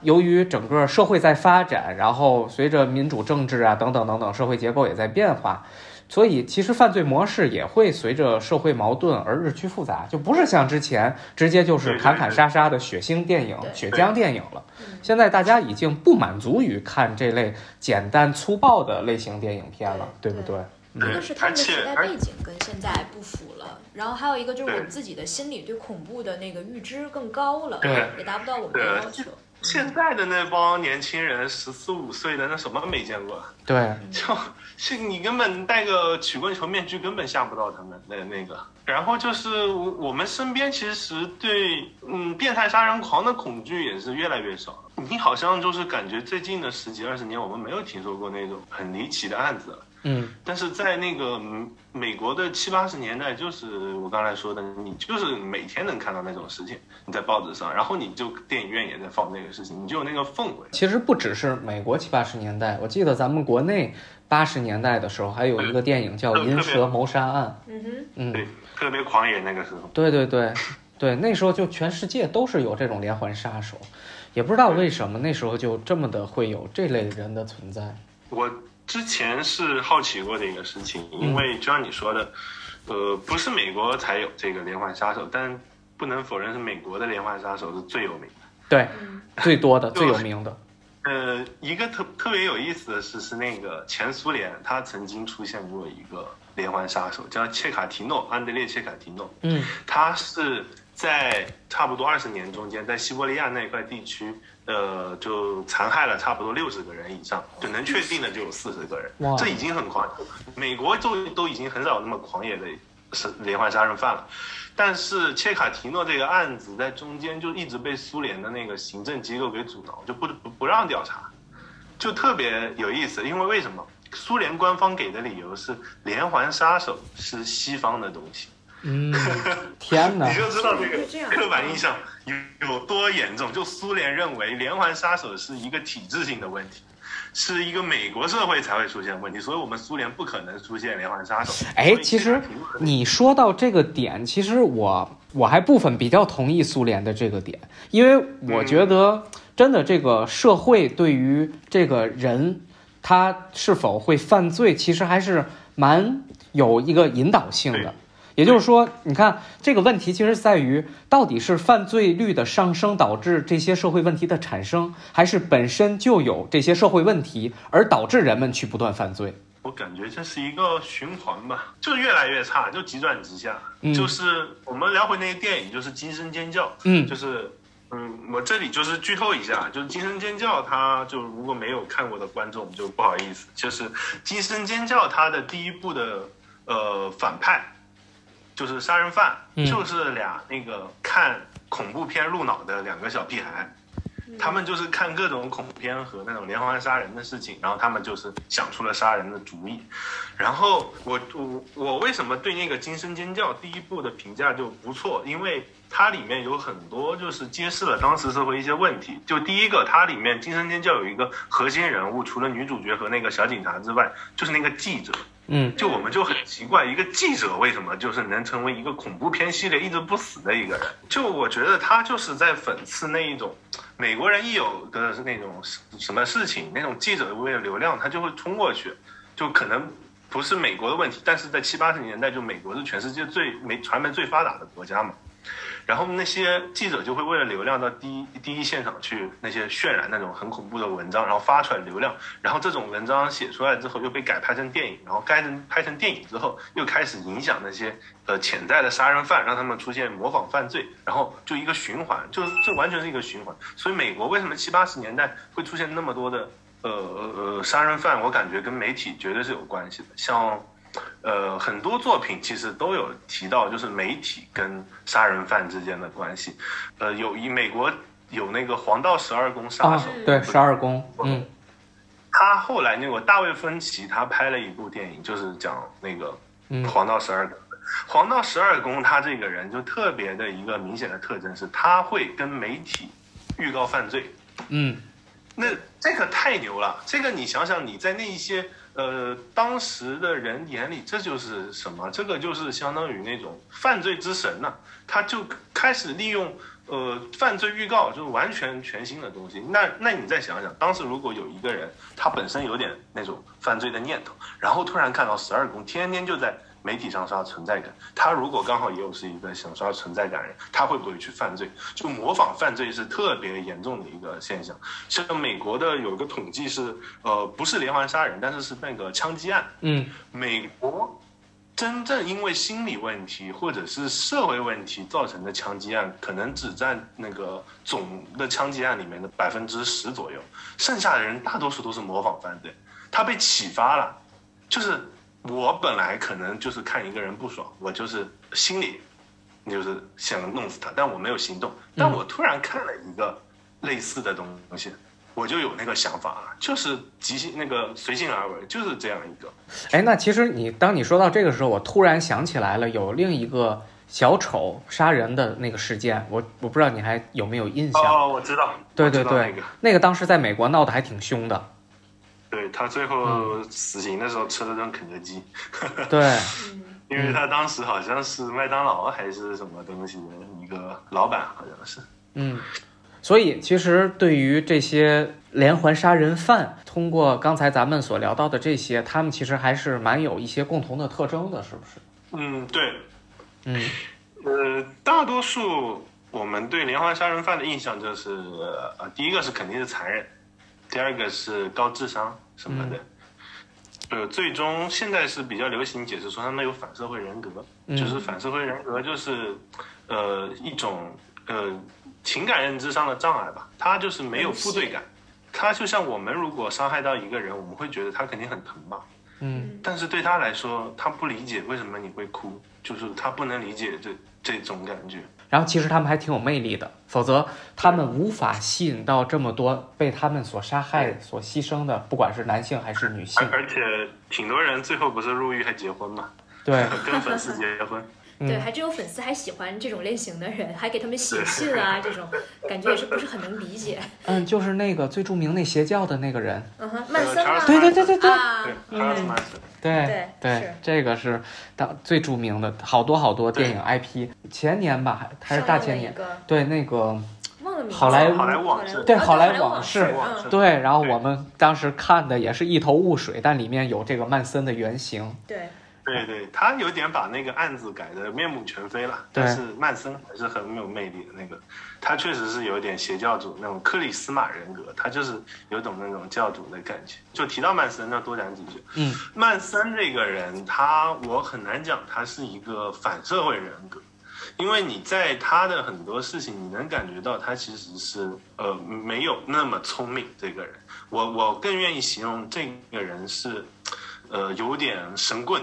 由于整个社会在发展，然后随着民主政治啊等等等等，社会结构也在变化，所以其实犯罪模式也会随着社会矛盾而日趋复杂，就不是像之前直接就是砍砍杀杀的血腥电影、血浆电影了。嗯现在大家已经不满足于看这类简单粗暴的类型电影片了，对不对？一个是他们的时代背景跟现在不符了，然后还有一个就是我们自己的心理对恐怖的那个预知更高了，对也达不到我们的要求。现在的那帮年轻人，十四五岁的那什么没见过，对，就是你根本戴个曲棍球面具根本吓不到他们那那个。然后就是我我们身边其实对嗯变态杀人狂的恐惧也是越来越少。你好像就是感觉最近的十几二十年，我们没有听说过那种很离奇的案子了。嗯，但是在那个嗯美国的七八十年代，就是我刚才说的，你就是每天能看到那种事情，你在报纸上，然后你就电影院也在放那个事情，你就有那个氛围。其实不只是美国七八十年代，我记得咱们国内八十年代的时候，还有一个电影叫《银蛇谋杀案》。嗯哼，嗯，对，特别狂野那个时候。对对对对，那时候就全世界都是有这种连环杀手，也不知道为什么那时候就这么的会有这类人的存在。我之前是好奇过的一个事情，因为就像你说的，呃，不是美国才有这个连环杀手，但不能否认是美国的连环杀手是最有名的。对，嗯最多的、(laughs) 最有名的。呃，一个特特别有意思的是，是那个前苏联，它曾经出现过一个连环杀手，叫切卡提诺，安德烈切卡提诺。嗯他是在差不多二十年中间，在西伯利亚那块地区，呃，就残害了差不多六十个人以上，就能确定的就有四十个人哇，这已经很狂。美国就都已经很少那么狂野的是连环杀人犯了。但是切卡提诺这个案子在中间就一直被苏联的那个行政机构给阻挠，就不不不让调查，就特别有意思。因为为什么？苏联官方给的理由是连环杀手是西方的东西，嗯，天哪你！就知道这个刻板印象有有多严重。就苏联认为连环杀手是一个体制性的问题，是一个美国社会才会出现问题，所以我们苏联不可能出现连环杀手。哎其实你说到这个点，其实我我还部分比较同意苏联的这个点，因为我觉得真的这个社会对于这个人他是否会犯罪，其实还是蛮有一个引导性的对。也就是说，你看这个问题其实在于，到底是犯罪率的上升导致这些社会问题的产生，还是本身就有这些社会问题而导致人们去不断犯罪？我感觉这是一个循环吧，就越来越差，就急转直下。嗯就是我们聊回那个电影，就是《惊声尖叫》，嗯就是，嗯，我这里就是剧透一下，就是《惊声尖叫》，它就如果没有看过的观众就不好意思，就是《惊声尖叫》它的第一部的呃反派，就是杀人犯，嗯就是俩那个看恐怖片入脑的两个小屁孩。他们就是看各种恐怖片和那种连环杀人的事情，然后他们就是想出了杀人的主意。然后我我我为什么对那个《惊声尖叫》第一部的评价就不错？因为它里面有很多就是揭示了当时社会一些问题。就第一个，它里面《惊声尖叫》有一个核心人物，除了女主角和那个小警察之外，就是那个记者。嗯就我们就很奇怪，一个记者为什么就是能成为一个恐怖片系列一直不死的一个人？就我觉得他就是在讽刺那一种美国人一有的那种什么事情，那种记者为了流量他就会冲过去，就可能不是美国的问题，但是在七八十年代，就美国是全世界最媒传媒最发达的国家嘛。然后那些记者就会为了流量到第一第一现场去那些渲染那种很恐怖的文章，然后发出来流量，然后这种文章写出来之后又被改拍成电影，然后改成拍成电影之后又开始影响那些呃潜在的杀人犯，让他们出现模仿犯罪，然后就一个循环，就这完全是一个循环。所以美国为什么七八十年代会出现那么多的呃呃呃杀人犯，我感觉跟媒体绝对是有关系的，像。呃，很多作品其实都有提到，就是媒体跟杀人犯之间的关系。呃，有一美国有那个黄道十二宫杀啊手，，对，十二宫，嗯他后来那个大卫芬奇他拍了一部电影，就是讲那个嗯黄道十二宫。黄道十二宫他这个人就特别的一个明显的特征是，他会跟媒体预告犯罪。嗯那这个太牛了！这个你想想，你在那一些呃当时的人眼里，这就是什么？这个就是相当于那种犯罪之神呐、他就开始利用呃，犯罪预告就是完全全新的东西。那那你再想想，当时如果有一个人，他本身有点那种犯罪的念头，然后突然看到十二宫天天就在媒体上刷存在感，他如果刚好也有是一个想刷存在感人，他会不会去犯罪？就模仿犯罪是特别严重的一个现象。像美国的有一个统计是，呃，不是连环杀人，但是是那个枪击案，嗯。美国真正因为心理问题或者是社会问题造成的枪击案，可能只占那个总的枪击案里面的百分之十左右，剩下的人大多数都是模仿犯罪，他被启发了，就是我本来可能就是看一个人不爽，我就是心里就是想弄死他，但我没有行动，但我突然看了一个类似的东西。我就有那个想法了，就是即兴那个随性而为，就是这样一个。哎，那其实你当你说到这个时候，我突然想起来了，有另一个小丑杀人的那个事件，我我不知道你还有没有印象？哦，我知道，对对对那个当时在美国闹得还挺凶的。对他最后死刑的时候吃了顿肯德基，对，(laughs) 因为他当时好像是麦当劳还是什么东西的一个老板，好像是。嗯，所以其实对于这些连环杀人犯，通过刚才咱们所聊到的这些，他们其实还是蛮有一些共同的特征的，是不是？嗯，对，嗯。呃，大多数我们对连环杀人犯的印象就是，呃，第一个是肯定是残忍，第二个是高智商什么的。呃，最终现在是比较流行解释说他们有反社会人格，嗯。就是反社会人格就是，呃，一种呃情感认知上的障碍吧，他就是没有负罪感，他就像我们如果伤害到一个人，我们会觉得他肯定很疼吧，嗯。但是对他来说，他不理解为什么你会哭，就是他不能理解这这种感觉。然后其实他们还挺有魅力的，否则他们无法吸引到这么多被他们所杀害、所牺牲的，不管是男性还是女性而。且挺多人最后不是入狱还结婚嘛，对，(laughs) 跟粉丝结婚。(laughs) 对，嗯还真有粉丝还喜欢这种类型的人，还给他们写信啊，这种感觉也是不是很能理解。嗯，就是那个最著名那邪教的那个人，嗯哼，曼森啊，对对对对对啊，对 e 对这个是当最著名的，好多好多电影 IP。前年吧，还还是大前年，对那个忘了名，好莱坞好莱坞往事对啊好莱坞莱往往事嗯，对，然后我们当时看的也是一头雾水，但里面有这个曼森的原型。对，对对，他有点把那个案子改得面目全非了，但是曼森还是很有魅力的。那个他确实是有点邪教主那种克里斯玛人格，他就是有种那种教主的感觉。就提到曼森，那多讲几句。嗯，曼森这个人，他我很难讲他是一个反社会人格，因为你在他的很多事情，你能感觉到他其实是呃没有那么聪明。这个人，我我更愿意形容这个人是，呃，有点神棍，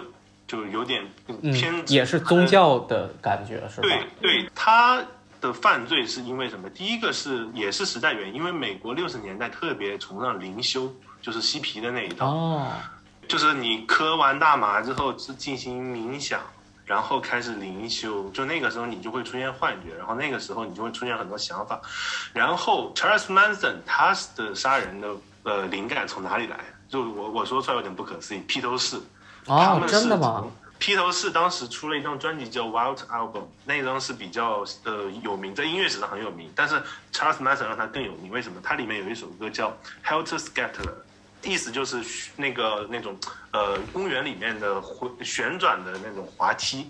就有点嗯偏，执、也是宗教的感觉，是吧？对对，他的犯罪是因为什么？第一个是也是时代原因，因为美国六十年代特别崇尚灵修，就是嬉皮的那一套。哦，就是你磕完大麻之后是进行冥想，然后开始灵修，就那个时候你就会出现幻觉，然后那个时候你就会出现很多想法。然后 Charles Manson 他的杀人的呃灵感从哪里来？就我我说出来有点不可思议，披头士。他哦，们是真的吗从？？披头士当时出了一张专辑叫《Wild Album》，那张是比较呃有名，在音乐史上很有名。但是 Charles Manson 让它更有名，为什么？它里面有一首歌叫《Helter Skelter》，意思就是那个那种呃公园里面的回旋转的那种滑梯。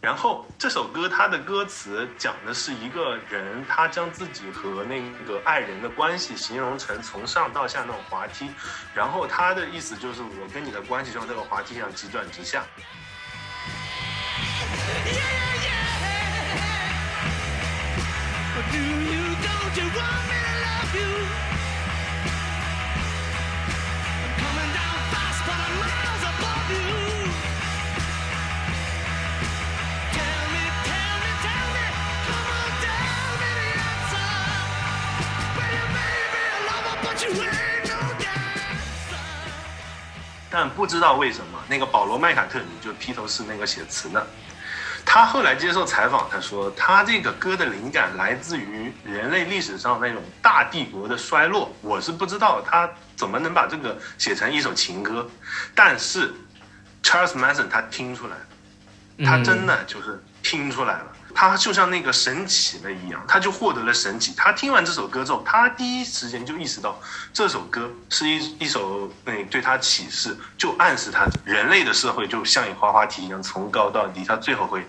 然后这首歌它的歌词讲的是一个人，他将自己和那个爱人的关系形容成从上到下那种滑梯，然后他的意思就是我跟你的关系就像这个滑梯一样急转直下。但不知道为什么，那个保罗麦卡特尼就披头士那个写词呢，他后来接受采访，他说他这个歌的灵感来自于人类历史上那种大帝国的衰落。我是不知道他怎么能把这个写成一首情歌，但是 Charles Manson 他听出来了。他真的就是听出来了，他就像那个神奇了一样，他就获得了神奇。他听完这首歌之后，他第一时间就意识到这首歌是一一首那对他启示，就暗示他人类的社会就像一滑滑梯一样，从高到低，他最后会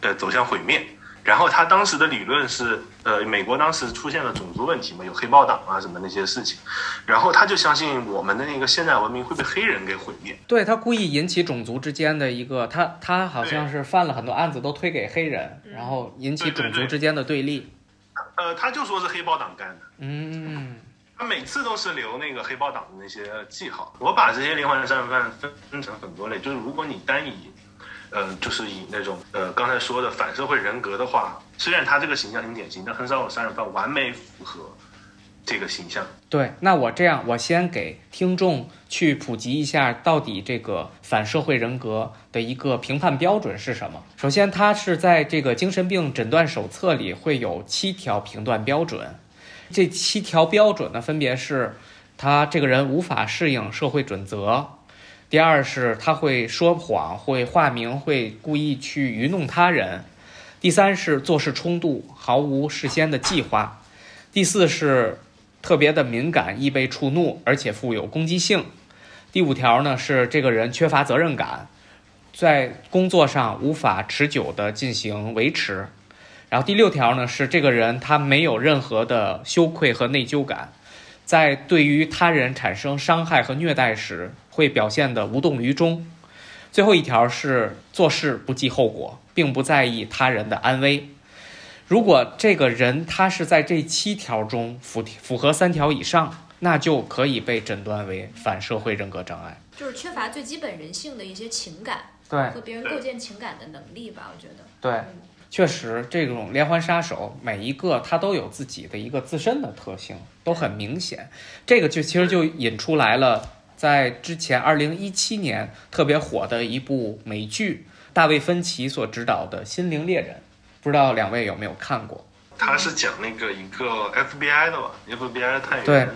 呃走向毁灭。然后他当时的理论是，呃，美国当时出现了种族问题嘛，有黑豹党啊什么那些事情，然后他就相信我们的那个现代文明会被黑人给毁灭。对他故意引起种族之间的一个，他他好像是犯了很多案子都推给黑人，然后引起种族之间的对立。呃，他就说是黑豹党干的。嗯，他每次都是留那个黑豹党的那些记号。我把这些连环杀人犯分分成很多类，就是如果你单以，呃，就是以那种呃刚才说的反社会人格的话，虽然他这个形象很典型，但很少有杀人犯完美符合这个形象。对，那我这样，我先给听众去普及一下，到底这个反社会人格的一个评判标准是什么。首先，它是在这个精神病诊断手册里会有七条评断标准，这七条标准呢，分别是他这个人无法适应社会准则。第二是他会说谎，会化名，会故意去愚弄他人。第三是做事冲动，毫无事先的计划。第四是特别的敏感，易被触怒，而且富有攻击性。第五条呢是这个人缺乏责任感，在工作上无法持久的进行维持。然后第六条呢是这个人他没有任何的羞愧和内疚感，在对于他人产生伤害和虐待时会表现得无动于衷。最后一条是做事不计后果，并不在意他人的安危。如果这个人他是在这七条中符符合三条以上，那就可以被诊断为反社会人格障碍。就是缺乏最基本人性的一些情感对和别人构建情感的能力吧，我觉得。对，确实，这种连环杀手每一个他都有自己的一个自身的特性，都很明显。这个就其实就引出来了，在之前二零一七年特别火的一部美剧，大卫芬奇所执导的《心灵猎人》，不知道两位有没有看过？他是讲那个一个 FBI 的吧，FBI 的探员，对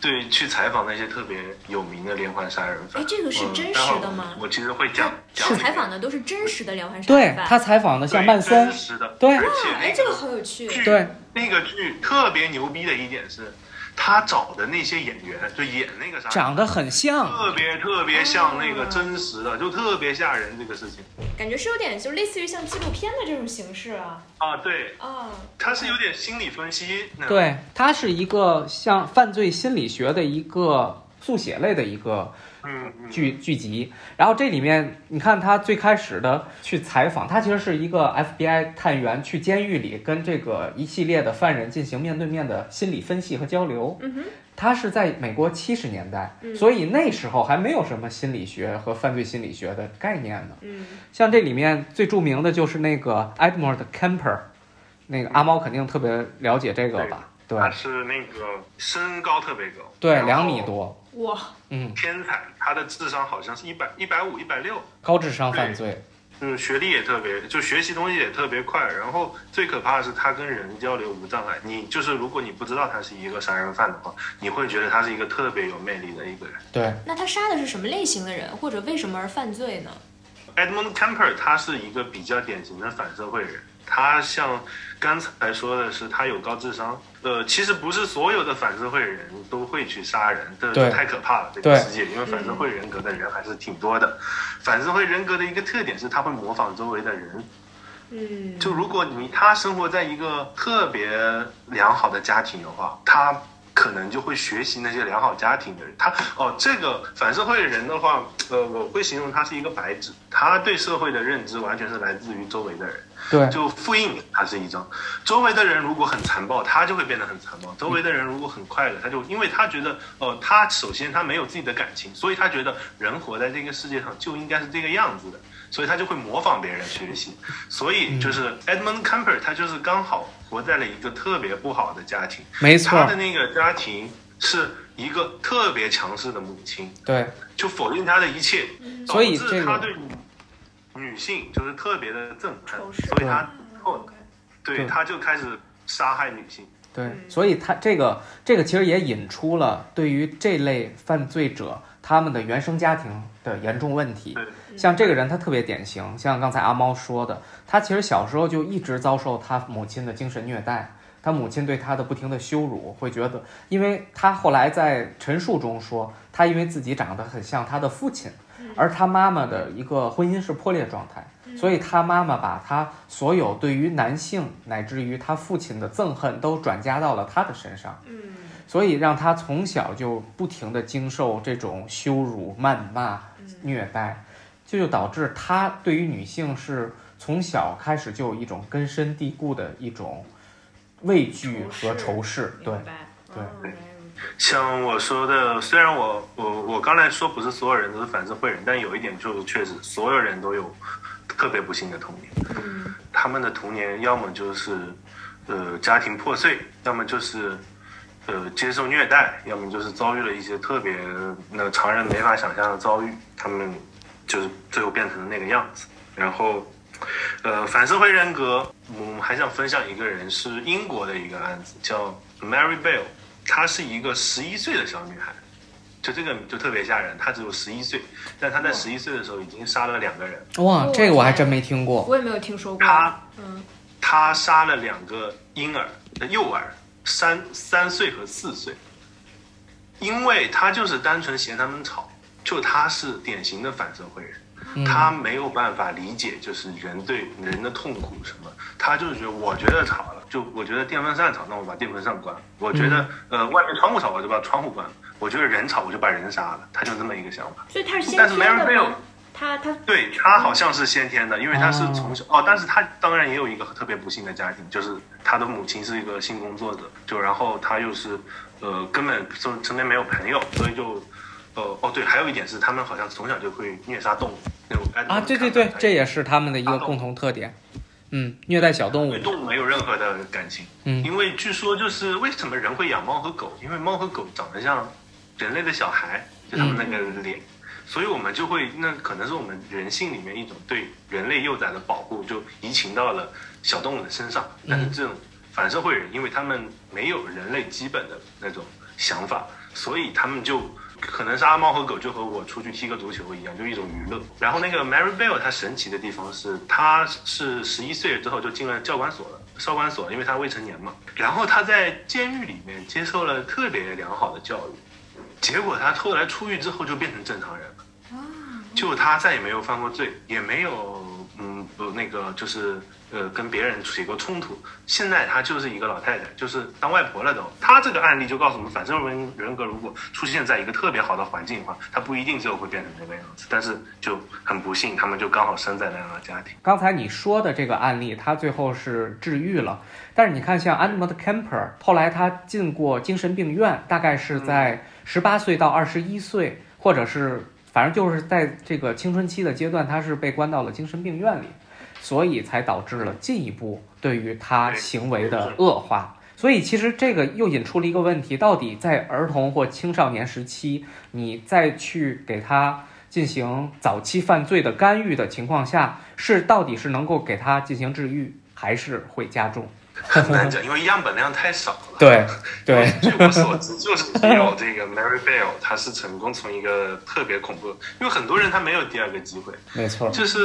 对，去采访那些特别有名的连环杀人犯。哎这个是嗯真实的吗我我其实会讲采访的都是真实的连环杀人犯。对他采访的像对曼森真，实的，对而且哎，那这个好有趣。对那个剧特别牛逼的一点是，他找的那些演员就演那个啥长得很像。特别特别像那个真实的，就特别吓人这个事情。感觉是有点就类似于像纪录片的这种形式啊。啊，对，啊，他是有点心理分析，对，他是一个像犯罪心理学的一个速写类的一个剧剧集。然后这里面，你看他最开始的去采访，他其实是一个 FBI 探员去监狱里跟这个一系列的犯人进行面对面的心理分析和交流。嗯哼，他是在美国七十年代，嗯所以那时候还没有什么心理学和犯罪心理学的概念呢。嗯，像这里面最著名的就是那个 Edmund Kemper，那个阿猫肯定特别了解这个吧？对他是那个身高特别高，对，两米，多，哇，嗯，天才，他的智商好像是一百一百五一百六，高智商犯罪，嗯，学历也特别，就学习东西也特别快，然后最可怕的是他跟人交流无障碍。你就是如果你不知道他是一个杀人犯的话，你会觉得他是一个特别有魅力的一个人。对，那他杀的是什么类型的人，或者为什么而犯罪呢？Edmund Kemper 他是一个比较典型的反社会人，他像刚才说的是他有高智商，呃，其实不是所有的反社会人都会去杀人，这这太可怕了，这个世界，因为反社会人格的人还是挺多的。反社会人格的一个特点是他会模仿周围的人，嗯，就如果你他生活在一个特别良好的家庭的话，他可能就会学习那些良好家庭的人。他哦，这个反社会人的话，呃，我会形容他是一个白纸，他对社会的认知完全是来自于周围的人。对，就复印它是一张，周围的人如果很残暴，他就会变得很残暴；周围的人如果很快乐，他就因为他觉得，哦、他首先他没有自己的感情，所以他觉得人活在这个世界上就应该是这个样子的，所以他就会模仿别人学习。所以就是 Edmund Kemper，他就是刚好活在了一个特别不好的家庭，没错。他，的那个家庭是一个特别强势的母亲，对，就否定他的一切，导所以这个致他对女女性就是特别的憎恨，所以他后对对。他就开始杀害女性。对，嗯。所以他这个这个其实也引出了对于这类犯罪者他们的原生家庭的严重问题。像这个人，他特别典型，像刚才阿猫说的，他其实小时候就一直遭受他母亲的精神虐待，他母亲对他的不停的羞辱，会觉得，因为他后来在陈述中说，他因为自己长得很像他的父亲，而他妈妈的一个婚姻是破裂状态，所以他妈妈把他所有对于男性乃至于他父亲的憎恨都转嫁到了他的身上。嗯。所以让他从小就不停地经受这种羞辱、谩骂、虐待，这就导致他对于女性是从小开始就有一种根深蒂固的一种畏惧和仇视。对，对像我说的，虽然我我我刚才说不是所有人都是反社会人，但有一点就是确实所有人都有特别不幸的童年。他们的童年要么就是呃家庭破碎，要么就是呃接受虐待，要么就是遭遇了一些特别那常人没法想象的遭遇，他们就是最后变成了那个样子。然后呃反社会人格，我们还想分享一个人是英国的一个案子，叫 Mary Bell，她是一个十一岁的小女孩。就这个就特别吓人，她只有十一岁，但她在十一岁的时候已经杀了两个人，哇，这个我还真没听过。我也没有听说过。她嗯她杀了两个婴儿的幼儿，三三岁和四岁，因为她就是单纯嫌他们吵，就她是典型的反社会人，嗯他没有办法理解就是人对人的痛苦什么，他就是觉得我觉得吵了，就我觉得电风扇吵，那我把电风扇关了，我觉得、嗯呃外面窗户吵，我就把窗户关了，我觉得人吵，我就把人杀了，他就这么一个想法。所以他是先但是天 Mary 的 Bell 吗？他他对他好像是先天的，因为他是从小哦但是他当然也有一个特别不幸的家庭，就是他的母亲是一个性工作者，就然后他又是呃根本身身边没有朋友，所以就呃哦对，还有一点是他们好像从小就会虐杀动物那种啊，对对对，这也是他们的一个共同特点。嗯，虐待小动物。对。动物没有任何的感情，嗯。因为据说就是为什么人会养猫和狗，因为猫和狗长得像人类的小孩，就他们那个脸，所以我们就会那可能是我们人性里面一种对人类幼崽的保护，就移情到了小动物的身上。但是这种反社会人，因为他们没有人类基本的那种想法，所以他们就可能是阿猫和狗就和我出去踢个足球一样，就一种娱乐。然后那个 Mary Bell 她神奇的地方是，她是十一岁之后就进了教管所了，少管所，因为她未成年嘛。然后她在监狱里面接受了特别良好的教育，结果她后来出狱之后就变成正常人了。就她再也没有犯过罪，也没有嗯不那个就是呃跟别人起过冲突。现在她就是一个老太太，就是当外婆了都。她这个案例就告诉我们，反社会人人格如果出现在一个特别好的环境的话，她不一定最后会变成那个样子，但是就很不幸，他们就刚好生在那样的家庭。刚才你说的这个案例，她最后是治愈了，但是你看，像 Edmund Kemper，后来她进过精神病院，大概是在十八岁到二十一岁，或者是反正就是在这个青春期的阶段，他是被关到了精神病院里，所以才导致了进一步对于他行为的恶化。所以其实这个又引出了一个问题：到底在儿童或青少年时期，你再去给他进行早期犯罪的干预的情况下，是到底是能够给他进行治愈，还是会加重？很难讲，因为样本量太少了。对 (laughs) 对，据我所知，(laughs) 就是只有这个 Mary Bell，她是成功从一个特别恐怖，因为很多人他没有第二个机会。没错。就是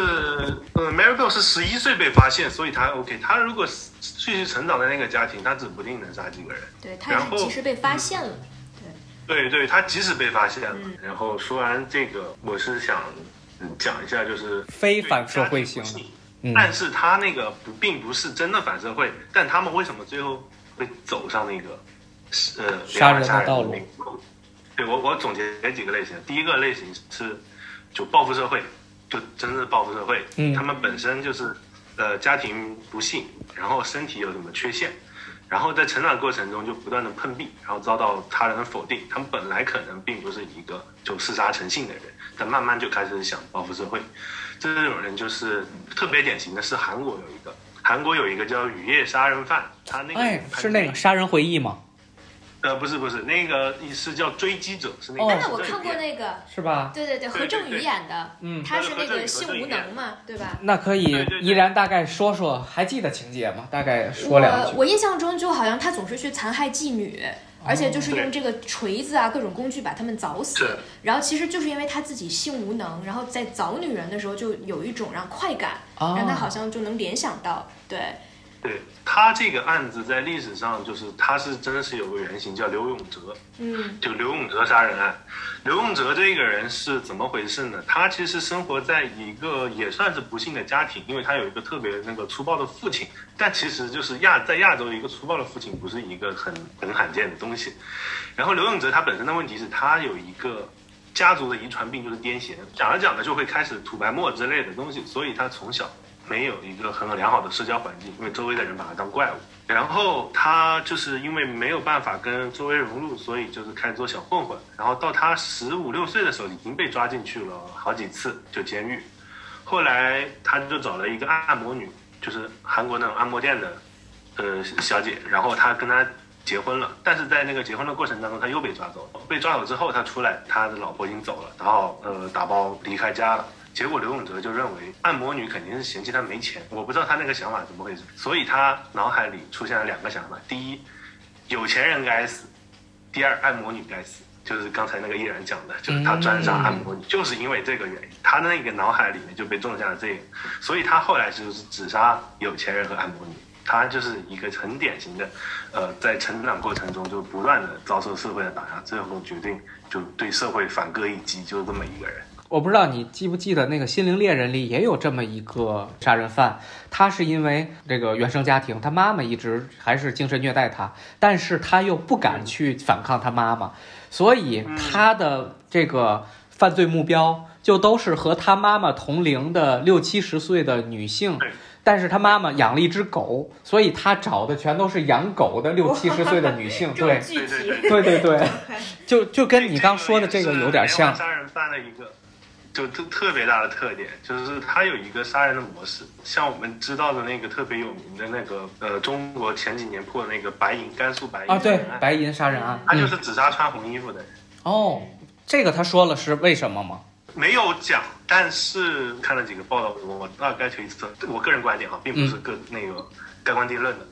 呃，Mary Bell 是十一岁被发现，所以他 OK。他如果继续成长在那个家庭，他指不定能杀几个人。对他也是及时被发现了。对对，他即使被发现了。嗯然后说完这个，我是想嗯讲一下，就是非反社会型对家庭不幸嗯但是他那个不并不是真的反社会，但他们为什么最后会走上那个呃杀人的道路？对我我总结几个类型，第一个类型是就报复社会，就真正的报复社会，嗯他们本身就是呃家庭不幸，然后身体有什么缺陷。然后在成长过程中就不断的碰壁，然后遭到他人的否定。他们本来可能并不是一个就嗜杀成性的人，但慢慢就开始想报复社会。这种人就是特别典型的是韩国有一个，韩国有一个叫雨夜杀人犯，他那个哎，是那个杀人回忆吗？呃不是不是那个是叫追击者，是那个。哦那我看过那个，是吧？对对对，何正宇演的，嗯他是那个性无能嘛，对吧？那可以依然大概说说，还记得情节吗？大概说两句。我我印象中就好像他总是去残害妓女，而且就是用这个锤子啊各种工具把他们凿死。然后其实就是因为他自己性无能，然后在凿女人的时候就有一种让快感，哦让他好像就能联想到，对，对他这个案子在历史上就是他是真是有个原型叫刘永哲，嗯就刘永哲杀人案。刘永哲这个人是怎么回事呢？他其实生活在一个也算是不幸的家庭，因为他有一个特别那个粗暴的父亲。但其实就是亚在亚洲一个粗暴的父亲不是一个很很罕见的东西。然后刘永哲他本身的问题是他有一个家族的遗传病，就是癫痫，讲着讲着就会开始吐白沫之类的东西，所以他从小没有一个很良好的社交环境，因为周围的人把他当怪物。然后他就是因为没有办法跟周围融入，所以就是开始做小混混。然后到他十五六岁的时候，已经被抓进去了好几次，就监狱。后来他就找了一个按摩女，就是韩国那种按摩店的呃小姐，然后他跟她结婚了，但是在那个结婚的过程当中，他又被抓走了。被抓走之后，他出来，他的老婆已经走了，然后呃打包离开家了。结果刘永哲就认为按摩女肯定是嫌弃他没钱，我不知道他那个想法怎么回事，所以他脑海里出现了两个想法：第一，有钱人该死；第二，按摩女该死。就是刚才那个依然讲的，就是他专杀按摩女，就是因为这个原因，他那个脑海里面就被种下了这个，所以他后来就是只杀有钱人和按摩女。他就是一个很典型的，呃，在成长过程中就不断的遭受社会的打压，最后决定就对社会反戈一击，就是这么一个人。我不知道你记不记得那个《心灵猎人》里也有这么一个杀人犯，他是因为这个原生家庭，他妈妈一直还是精神虐待他，但是他又不敢去反抗他妈妈，所以他的这个犯罪目标就都是和他妈妈同龄的六七十岁的女性对。但是他妈妈养了一只狗，所以他找的全都是养狗的六七十 (laughs) 岁的女性。这对对对对，(laughs) 就就跟你刚说的这个有点像。杀人犯的一个就特特别大的特点，就是他有一个杀人的模式，像我们知道的那个特别有名的那个呃，中国前几年破的那个白银甘肃白银啊，对白银杀人案。他就嗯是只杀穿红衣服的人。哦，这个他说了是为什么吗？没有讲，但是看了几个报道，我大概推测，我个人观点哈，并不是个那个盖棺定论的。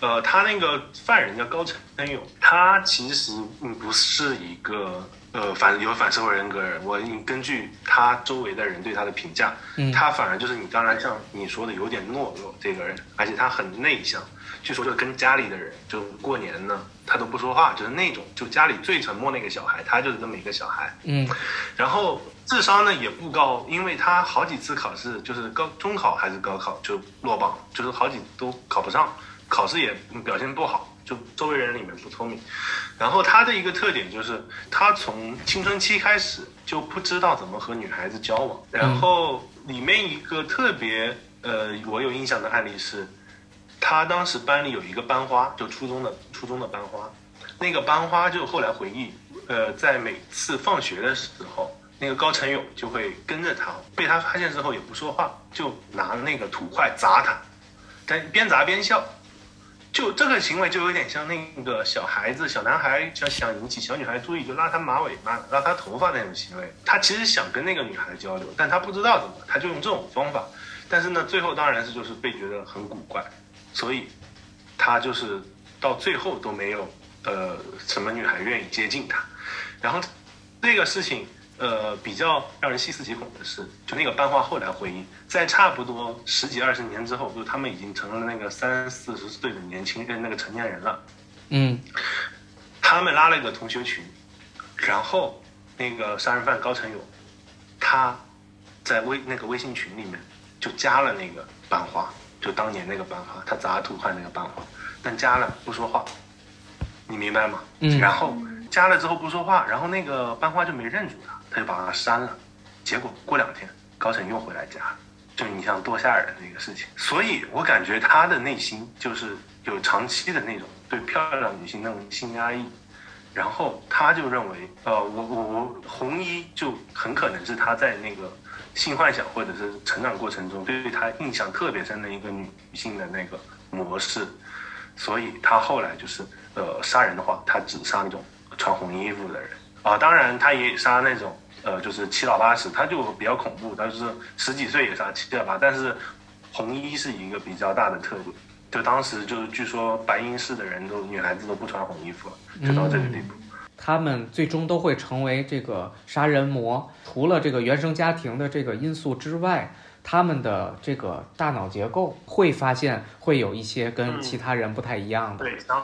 呃，他那个犯人叫高成勇，他其实嗯不是一个呃反有反社会人格人。我根据他周围的人对他的评价，嗯他反而就是你刚才像你说的有点懦弱这个人，而且他很内向。据说就跟家里的人，就过年呢，他都不说话，就是那种就家里最沉默那个小孩，他就是这么一个小孩。嗯然后智商呢也不高，因为他好几次考试就是高中考还是高考就落榜，就是好几都考不上，考试也表现不好，就周围人里面不聪明。然后他的一个特点就是他从青春期开始就不知道怎么和女孩子交往。然后里面一个特别呃我有印象的案例是，他当时班里有一个班花，就初中的初中的班花，那个班花就后来回忆，呃，在每次放学的时候，那个高成勇就会跟着他，被他发现之后也不说话，就拿那个土块砸他，但边砸边笑。就这个行为就有点像那个小孩子、小男孩想想引起小女孩注意，就拉她马尾巴、拉她头发那种行为。他其实想跟那个女孩交流，但他不知道怎么，他就用这种方法。但是呢，最后当然是就是被觉得很古怪，所以他就是到最后都没有呃什么女孩愿意接近他。然后这个事情呃比较让人细思极恐的是，就那个班花后来回忆，在差不多十几二十年之后，就是他们已经成了那个三四十岁的年轻人，那个成年人了。嗯他们拉了一个同学群，然后那个杀人犯高成勇，他在微那个微信群里面就加了那个班花，就当年那个班花，他砸土块那个班花，但加了不说话，你明白吗？嗯然后加了之后不说话，然后那个班花就没认出他，他就把他删了。结果过两天，高晨又回来加，就你想多吓人的一个事情。所以我感觉他的内心就是有长期的那种对漂亮女性那种性压抑，然后他就认为，呃，我我我红衣就很可能是他在那个性幻想或者是成长过程中对他印象特别深的一个女性的那个模式，所以他后来就是呃杀人的话，他只杀那种穿红衣服的人啊，当然他也杀那种呃就是七老八十，他就比较恐怖，他就是十几岁也杀七老八，但是红衣是一个比较大的特点。就当时就是据说白银市的人都女孩子都不穿红衣服了，就到这个地步。他们最终都会成为这个杀人魔。除了这个原生家庭的这个因素之外，他们的这个大脑结构会发现会有一些跟其他人不太一样的。对，想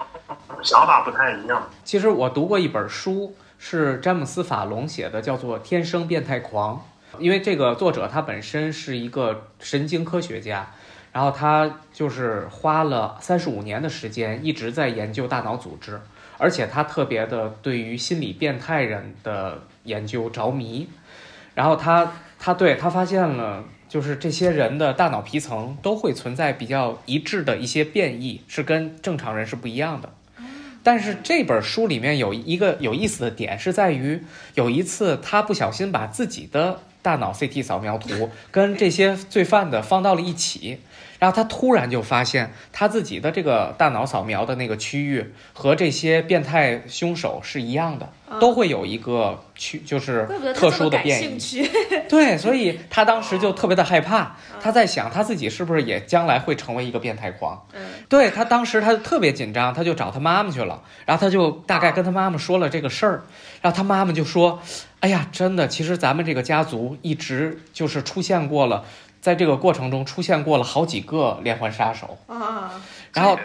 想法不太一样。其实我读过一本书，是詹姆斯·法隆写的，叫做《天生变态狂》。因为这个作者他本身是一个神经科学家，然后他就是花了三十五年的时间一直在研究大脑组织，而且他特别的对于心理变态人的研究着迷。然后他他对他发现了，就是这些人的大脑皮层都会存在比较一致的一些变异，是跟正常人是不一样的。但是这本书里面有一个有意思的点，是在于有一次他不小心把自己的大脑 CT 扫描图跟这些罪犯的放到了一起，然后他突然就发现他自己的这个大脑扫描的那个区域和这些变态凶手是一样的，都会有一个区就是特殊的变异。兴趣。对，所以他当时就特别的害怕，他在想他自己是不是也将来会成为一个变态狂。嗯对他当时他就特别紧张，他就找他妈妈去了，然后他就大概跟他妈妈说了这个事儿，然后他妈妈就说：“哎呀，真的，其实咱们这个家族一直就是出现过了，在这个过程中出现过了好几个连环杀手。啊，然后。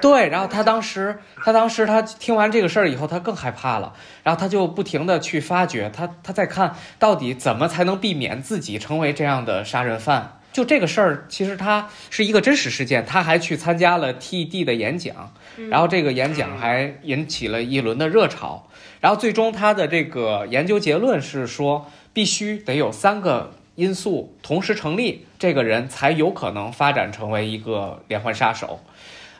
对，然后他当时，他当时他听完这个事儿以后，他更害怕了，然后他就不停的去发掘，他他在看到底怎么才能避免自己成为这样的杀人犯。就这个事儿，其实他是一个真实事件，他还去参加了 TED 的演讲，然后这个演讲还引起了一轮的热潮，然后最终他的这个研究结论是说，必须得有三个因素同时成立，这个人才有可能发展成为一个连环杀手。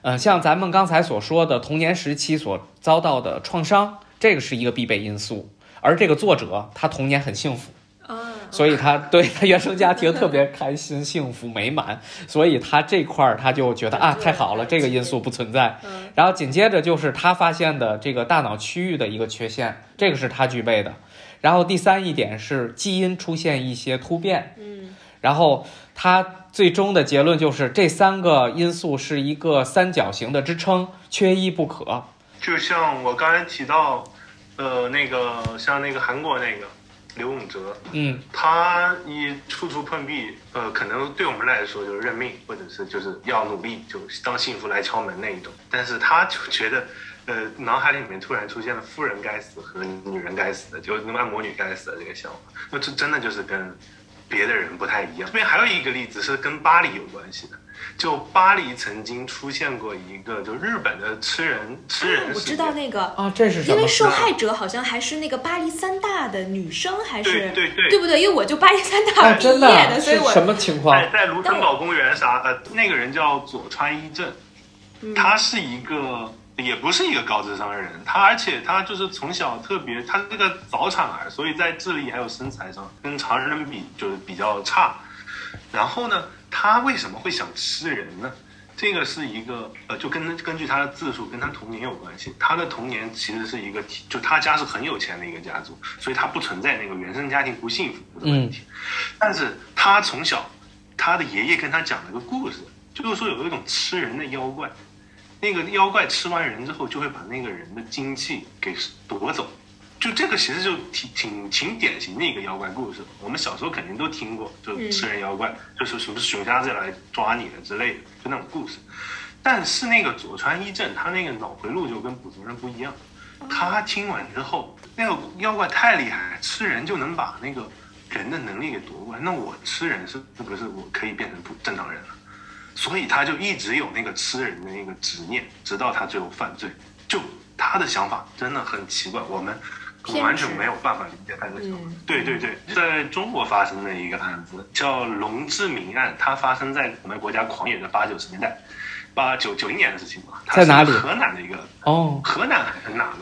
呃，像咱们刚才所说的童年时期所遭到的创伤，这个是一个必备因素。而这个作者他童年很幸福，啊，所以他对他原生家庭特别开心、幸福、美满，所以他这块儿他就觉得啊，太好了，这个因素不存在。嗯然后紧接着就是他发现的这个大脑区域的一个缺陷，这个是他具备的。然后第三一点是基因出现一些突变，嗯然后他最终的结论就是这三个因素是一个三角形的支撑，缺一不可。就像我刚才提到，呃，那个像那个韩国那个刘永哲，嗯他一处处碰壁，呃，可能对我们来说就是认命，或者是就是要努力，就当幸福来敲门那一种。但是他就觉得，呃，脑海里面突然出现了夫人该死和女人该死的，就是那么魔女该死的这个笑话，那这真的就是跟别的人不太一样。这边还有一个例子是跟巴黎有关系的，就巴黎曾经出现过一个就日本的吃人吃人事件，我知道那个，啊，这是什么因为？受害者好像还是那个巴黎三大的女生，还是对对对对不对？因为我就巴黎三大啊，毕业的所以我是什么情况在？在卢森堡公园啥呃，那个人叫佐川一正，嗯他是一个也不是一个高智商的人，他而且他就是从小特别，他是个早产儿，所以在智力还有身材上跟常人比就是比较差。然后呢，他为什么会想吃人呢？这个是一个呃，就跟根据他的自述跟他童年有关系。他的童年其实是一个，就他家是很有钱的一个家族，所以他不存在那个原生家庭不幸福的问题。但是他从小，他的爷爷跟他讲了个故事，就是说有一种吃人的妖怪，那个妖怪吃完人之后就会把那个人的精气给夺走。就这个其实就挺挺挺典型的一个妖怪故事，我们小时候肯定都听过，就吃人妖怪，就是什么熊瞎子来抓你的之类的，就那种故事。但是那个佐川一正他那个脑回路就跟普通人不一样，他听完之后，那个妖怪太厉害，吃人就能把那个人的能力给夺过来，那我吃人是不是我可以变成普正常人了？所以他就一直有那个吃人的那个执念，直到他最后犯罪。就他的想法真的很奇怪，我们完全没有办法理解他的想法。嗯对对对，在中国发生的一个案子叫龙志明案，它发生在我们国家狂野的八九十年代，八九九零年的事情吧。它是在哪里河南的一个哦，河南还是哪个？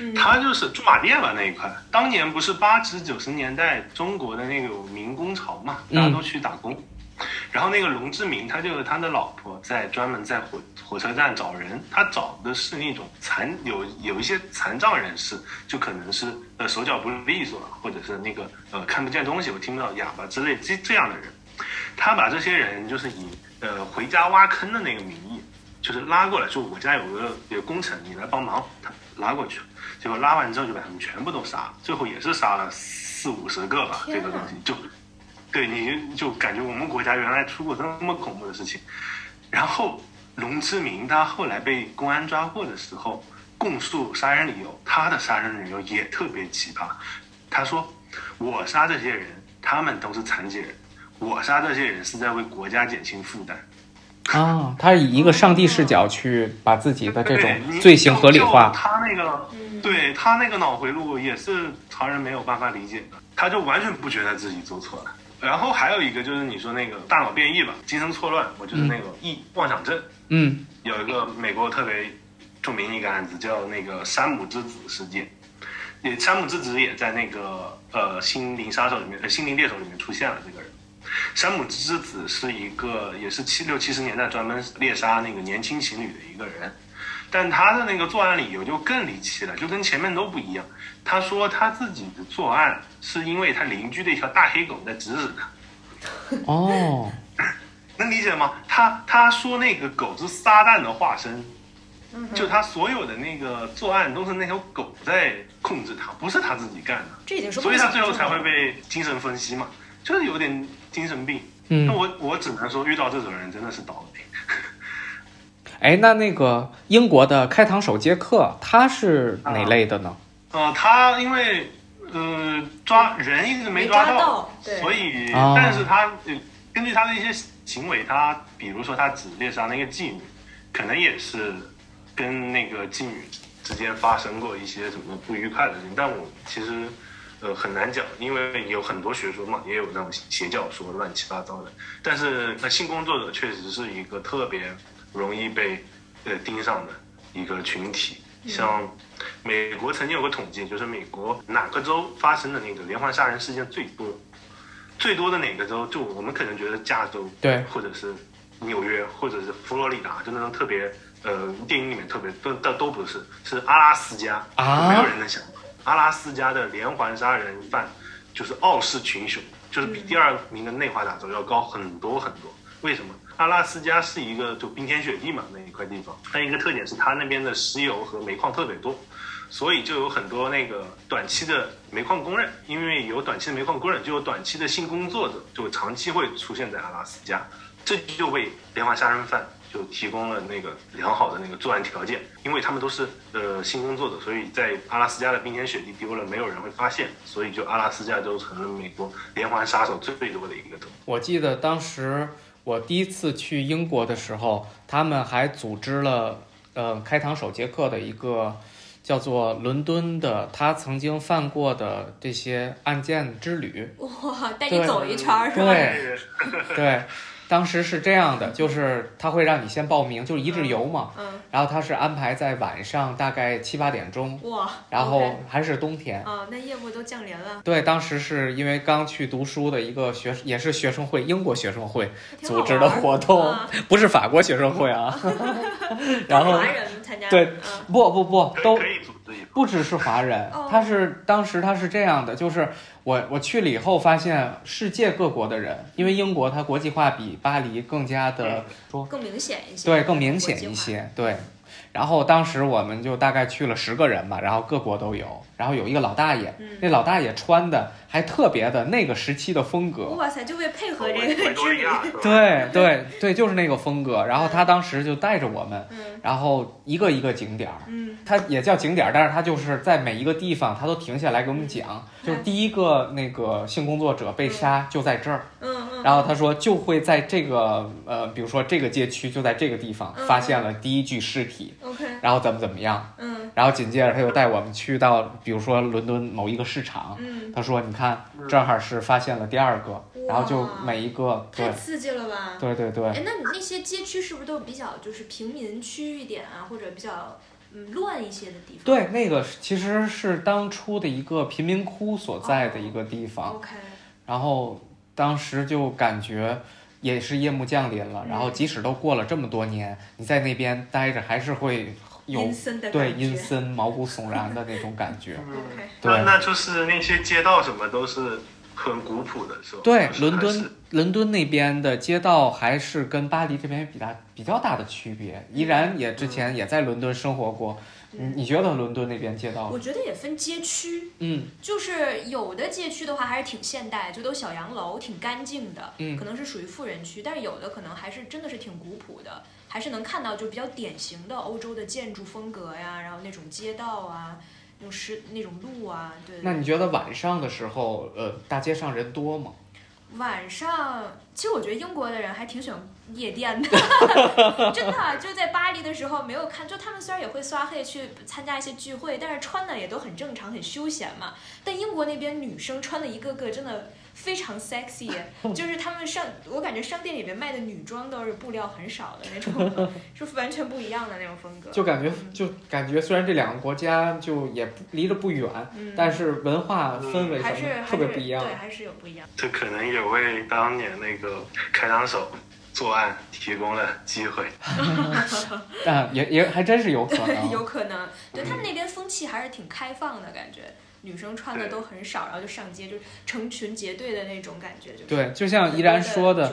嗯他就是驻马店吧那一块。当年不是八十九十年代中国的那个民工潮嘛，大家都去打工。然后那个龙志明，他就和他的老婆在专门在火火车站找人，他找的是那种残有有一些残障人士，就可能是呃手脚不利索，或者是那个呃看不见东西，我听不到哑巴之类这这样的人。他把这些人就是以呃回家挖坑的那个名义，就是拉过来，说我家有个有工程，你来帮忙，他拉过去，结果拉完之后就把他们全部都杀了，最后也是杀了四五十个吧，这个东西就，对，你就感觉我们国家原来出过这么恐怖的事情，然后龙之明他后来被公安抓获的时候，供述杀人理由，他的杀人理由也特别奇葩。他说：“我杀这些人，他们都是残疾人，我杀这些人是在为国家减轻负担。啊，他以一个上帝视角去把自己的这种罪行合理化。他那个，嗯对他那个脑回路也是常人没有办法理解的，他就完全不觉得自己做错了。然后还有一个就是你说那个大脑变异吧，精神错乱，我就是那个臆妄想症。嗯有一个美国特别著名的一个案子，叫那个山姆之子事件。也山姆之子也在那个呃《心灵杀手》里面，呃《心灵猎手》里面出现了这个人。山姆之子是一个也是七六七十年代专门猎杀那个年轻情侣的一个人，但他的那个作案理由就更离奇了，就跟前面都不一样。他说他自己的作案是因为他邻居的一条大黑狗在指使他。哦，(laughs) 能理解吗？他他说那个狗是撒旦的化身，就他所有的那个作案都是那条狗在控制他，不是他自己干的，这已经是所以他最后才会被精神分析嘛，就是有点精神病。嗯那，我我只能说遇到这种人真的是倒霉。哎，那那个英国的开膛手杰克，他是哪类的呢？呃，他因为呃抓人一直没抓抓到对所以、哦但是他呃根据他的一些行为，他比如说他只猎杀那个妓女，可能也是跟那个妓女之间发生过一些什么不愉快的事情，但我其实。呃，很难讲，因为有很多学说嘛，也有那种邪教说乱七八糟的。但是，那性工作者确实是一个特别容易被呃盯上的一个群体。像美国曾经有个统计，就是美国哪个州发生的那个连环杀人事件最多，最多的哪个州？就我们可能觉得加州，对或者是纽约，或者是佛罗里达，就那种特别呃电影里面特别都都都不是，是阿拉斯加，啊没有人能想到，阿拉斯加的连环杀人犯就是傲视群雄，就是比第二名的内华达州要高很多很多。为什么？阿拉斯加是一个就冰天雪地嘛那一块地方，但一个特点是它那边的石油和煤矿特别多，所以就有很多那个短期的煤矿工人，因为有短期的煤矿工人，就有短期的性工作者，就长期会出现在阿拉斯加，这就为连环杀人犯就提供了那个良好的那个作案条件，因为他们都是呃性工作者，所以在阿拉斯加的冰天雪地丢了，没有人会发现，所以就阿拉斯加州成了美国连环杀手最多的一个州。我记得当时我第一次去英国的时候，他们还组织了呃开膛手杰克的一个叫做伦敦的他曾经犯过的这些案件之旅。哇，带你走一圈儿是吧？对对，当时是这样的，就是他会让你先报名，就是一日游嘛，嗯，然后他是安排在晚上大概七八点钟，哇，然后还是冬天。啊，那业务都降临了，对，当时是因为刚去读书的一个学，也是学生会，英国学生会组织的活动，啊 (laughs) 不是法国学生会啊。(laughs) 然后华人参加，对嗯不不不都。不只是华人哦，他是当时他是这样的，就是我我去了以后发现世界各国的人，因为英国它国际化比巴黎更加的说更明显一些，对更明显一些，对。然后当时我们就大概去了十个人吧，然后各国都有，然后有一个老大爷，嗯。那老大爷穿的还特别的那个时期的风格，哇塞，就为配合这个？对对对，就是那个风格。然后他当时就带着我们，嗯。然后一个一个景点儿，嗯。它也叫景点儿，但是他就是在每一个地方，他都停下来给我们讲，就是第一个那个性工作者被杀就在这儿，然后他说就会在这个呃，比如说这个街区就在这个地方嗯。发现了第一具尸体，OK，然后怎么怎么样，嗯。然后紧接着他又带我们去到比如说伦敦某一个市场，嗯，他说你看正好是发现了第二个，然后就每一个太刺激了吧？对对对。哎，那你那些街区是不是都比较就是平民区一点啊，或者比较嗯乱一些的地方？对，那个其实是当初的一个贫民窟所在的一个地方，，OK，然后当时就感觉也是夜幕降临了，然后嗯即使都过了这么多年，你在那边待着还是会有阴森的对阴森、毛骨悚然的那种感觉。(laughs) 对那就是那些街道什么都是很古朴的是吧。对就，是伦敦伦敦那边的街道还是跟巴黎这边比大比较大的区别。依然也之前也在伦敦生活过，你你觉得伦敦那边街道我？觉得也分街区，嗯就是有的街区的话还是挺现代，就都小洋楼，挺干净的，嗯可能是属于富人区，但是有的可能还是真的是挺古朴的，还是能看到就比较典型的欧洲的建筑风格呀，然后那种街道啊，那种石那种路啊，对。那你觉得晚上的时候，呃，大街上人多吗？晚上，其实我觉得英国的人还挺喜欢夜店的，(laughs) 真的，就在巴黎的时候没有看，就他们虽然也会刷黑去参加一些聚会，但是穿的也都很正常，很休闲嘛。但英国那边女生穿的一个个真的非常 sexy，(laughs) 就是他们上，我感觉商店里面卖的女装都是布料很少的那种，(laughs) 是完全不一样的那种风格。就感觉就感觉虽然这两个国家就也不离得不远，嗯，但是文化氛围还是特别不一样。对，还是有不一样。这可能也为当年那个开膛手作案提供了机会。(laughs) 啊，也也还真是有可能。有可能，对他们那边风气还是挺开放的感觉，女生穿的都很少，然后就上街，就成群结队的那种感觉，就是对，就像依然说的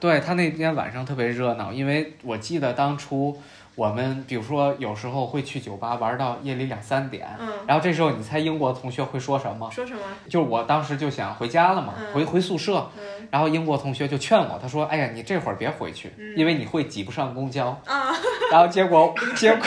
对他那天晚上特别热闹，因为我记得当初我们比如说有时候会去酒吧玩到夜里两三点，嗯，然后这时候你猜英国同学会说什么？说什么？就是我当时就想回家了嘛，嗯。回回宿舍，嗯。然后英国同学就劝我，他说：“哎呀，你这会儿别回去，嗯。因为你会挤不上公交。啊，”然后结果结果，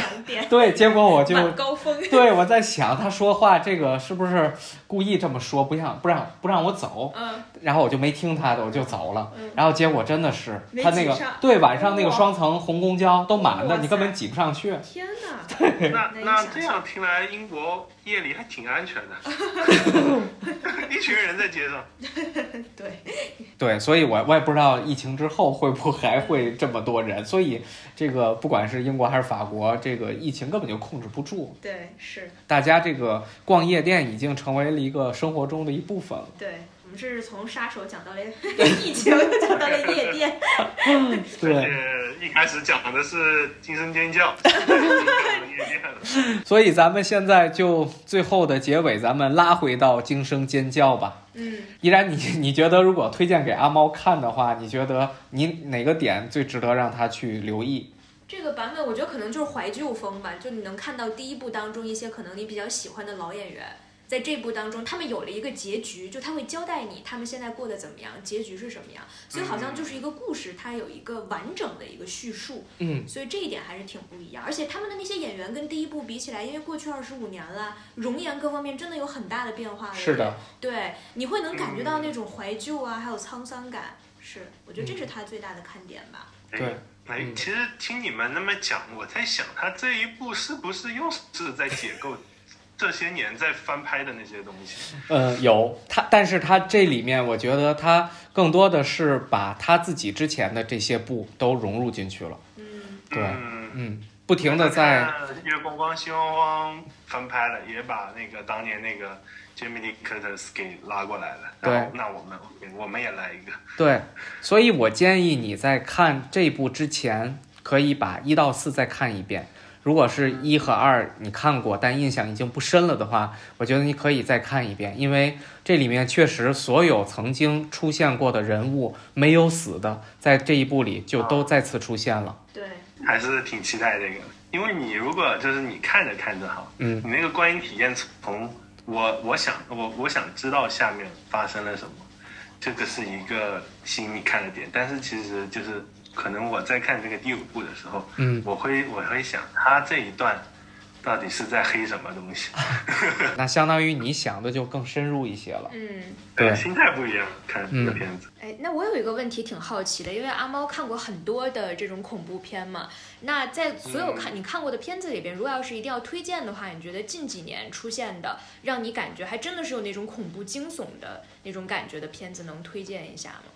对，结果我就高峰，对我在想他说话这个是不是故意这么说，不让不让不让我走，嗯，然后我就没听他的，我就走了。嗯然后结果真的是他那个对晚上那个双层红公交都满的，你根本挤不上去。天哪，对那那这样听来，英国夜里还挺安全的，(laughs) 一群人在街上。(laughs) 对，对，所以我我也不知道疫情之后会不会还会这么多人，所以这个不管是英国还是法国，这个疫情根本就控制不住，对，是，大家这个逛夜店已经成为了一个生活中的一部分了。对。我们这是从杀手讲到了 (laughs) 疫情，又讲到了夜店，(laughs) 对，而且一开始讲的是惊声尖叫。(laughs) 所以咱们现在就最后的结尾，咱们拉回到惊声尖叫吧。嗯。依然你，你觉得如果推荐给阿猫看的话，你觉得你哪个点最值得让他去留意？这个版本我觉得可能就是怀旧风吧，就你能看到第一部当中一些可能你比较喜欢的老演员，在这部当中他们有了一个结局，就他会交代你他们现在过得怎么样，结局是什么样，所以好像就是一个故事，它有一个完整的一个叙述，嗯，所以这一点还是挺不一样。而且他们的那些演员跟第一部比起来，因为过去二十五年了，容颜各方面真的有很大的变化了。是的，对，你会能感觉到那种怀旧啊，还有沧桑感。是，我觉得这是他最大的看点吧。对哎嗯，其实听你们那么讲，我在想，他这一部是不是又是在解构这些年在翻拍的那些东西？呃，有他，但是他这里面，我觉得他更多的是把他自己之前的这些部都融入进去了。嗯，对嗯，嗯，不停的在月光光心慌慌翻拍了，也把那个当年那个 Jamie Lee Curtis 给拉过来了。对那我们我们也来一个。对，所以我建议你在看这部之前，可以把一到四再看一遍。如果是一和二你看过，但印象已经不深了的话，我觉得你可以再看一遍，因为这里面确实所有曾经出现过的人物没有死的，在这一部里就都再次出现了。对，还是挺期待这个，因为你如果就是你看着看着哈，嗯你那个观影体验从我我想我我想知道下面发生了什么，这个是一个吸引你看的点，但是其实就是可能我在看这个第五部的时候，嗯，我会我会想他这一段到底是在黑什么东西，(laughs) 那相当于你想的就更深入一些了。嗯。对心态不一样看这个嗯片子，哎，那我有一个问题挺好奇的，因为阿猫看过很多的这种恐怖片嘛。那在所有看、你看过的片子里边，如果要是一定要推荐的话，你觉得近几年出现的，让你感觉还真的是有那种恐怖惊悚的那种感觉的片子，能推荐一下吗？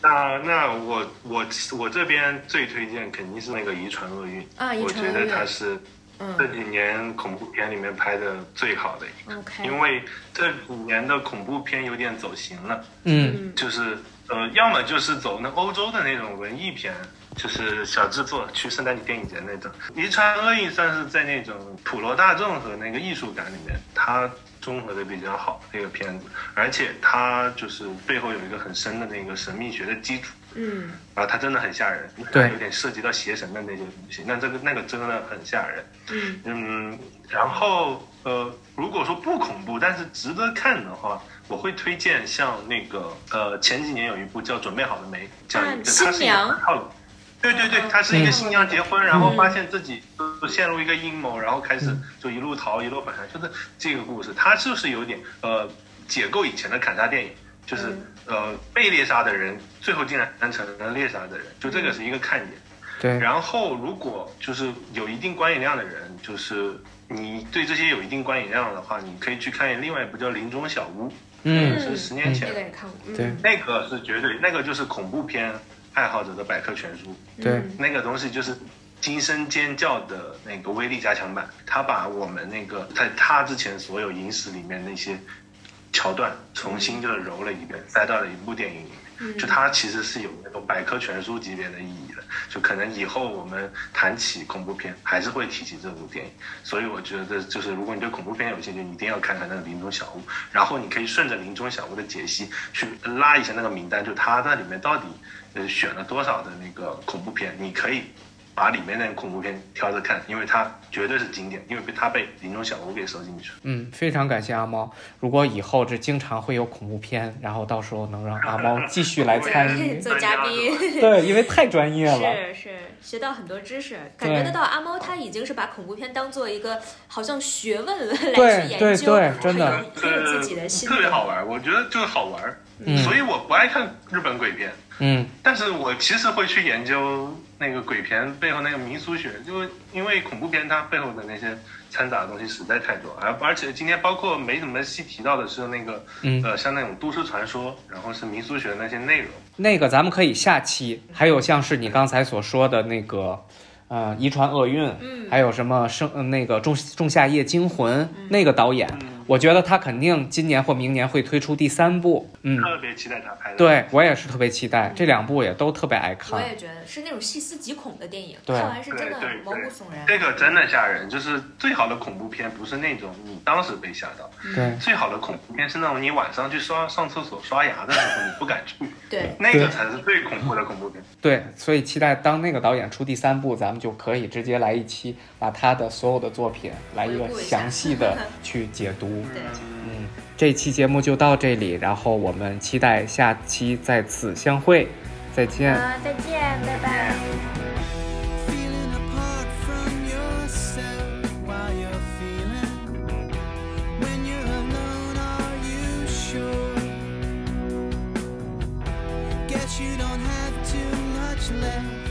那那我我我这边最推荐肯定是那个《遗传厄运》，啊，遗我觉得它是这嗯几年恐怖片里面拍的最好的一个。，OK，因为这几年的恐怖片有点走形了，嗯嗯就是呃，要么就是走那欧洲的那种文艺片，就是小制作，去圣诞节电影节那种。《遗传厄运》算是在那种普罗大众和那个艺术感里面，它综合的比较好这个片子，而且它就是背后有一个很深的那个神秘学的基础。嗯。啊它真的很吓人，对。有点涉及到邪神的那些东西，那这个那个真的很吓人。嗯。嗯，然后呃，如果说不恐怖，但是值得看的话，我会推荐像那个呃前几年有一部叫《准备好了没》，讲一个它是一新娘。对对对，他是一个新娘结婚，然后发现自己呃陷入一个阴谋，然后开始就一路逃一路反杀，就是这个故事，它就是有点呃解构以前的砍杀电影，就是呃被猎杀的人最后竟然成了猎杀的人，就这个是一个看点。对，然后，如果就是有一定观影量的人，就是你对这些有一定观影量的话，你可以去看另外一部叫《林中小屋》，嗯。是十年前。那个也看过。嗯。对。那个是绝对，那个就是恐怖片爱好者的百科全书，对。嗯那个东西就是惊声尖叫的那个威力加强版，他把我们那个在他之前所有影史里面那些桥段重新就是揉了一遍，塞到了一部电影里面。就它其实是有那种百科全书级别的意义的，就可能以后我们谈起恐怖片，还是会提起这部电影。所以我觉得，就是如果你对恐怖片有兴趣，你一定要看看那个《林中小屋》，然后你可以顺着《林中小屋》的解析去拉一下那个名单，就它那里面到底呃选了多少的那个恐怖片，你可以把里面那个恐怖片挑着看，因为它绝对是经典，因为被它被《林中小屋》给收进去了。嗯，非常感谢阿猫。如果以后这经常会有恐怖片，然后到时候能让阿猫继续来参与，(laughs) 做嘉宾。(laughs) 对，因为太专业了。是是，学到很多知识，感觉得到阿猫他已经是把恐怖片当做一个好像学问来去对对研究，对真的很有很有自己的心。特别好玩，我觉得就是好玩，嗯。所以我不爱看日本鬼片。嗯。但是我其实会去研究那个鬼片背后那个民俗学，就因为恐怖片它背后的那些掺杂的东西实在太多，而而且今天包括没怎么细提到的是那个、嗯。呃像那种都市传说，然后是民俗学的那些内容。那个咱们可以下期，还有像是你刚才所说的那个，呃，遗传厄运，嗯。还有什么生呃那个仲仲夏夜惊魂、那个导演，我觉得他肯定今年或明年会推出第三部，嗯，特别期待他拍的。对我也是特别期待，这两部也都特别爱看，我也觉得是那种细思极恐的电影，对。看完是真的毛骨悚然。这个真的吓人，就是最好的恐怖片不是那种你当时被吓到，对。最好的恐怖片是那种你晚上去刷上厕所刷牙的时候你不敢去，(laughs) 对，那个才是最恐怖的恐怖片。对，所以期待当那个导演出第三部，咱们就可以直接来一期，把他的所有的作品来一个详细的 (laughs) 去解读。嗯这期节目就到这里然后我们期待下期再次相会再见。好再见拜拜 left.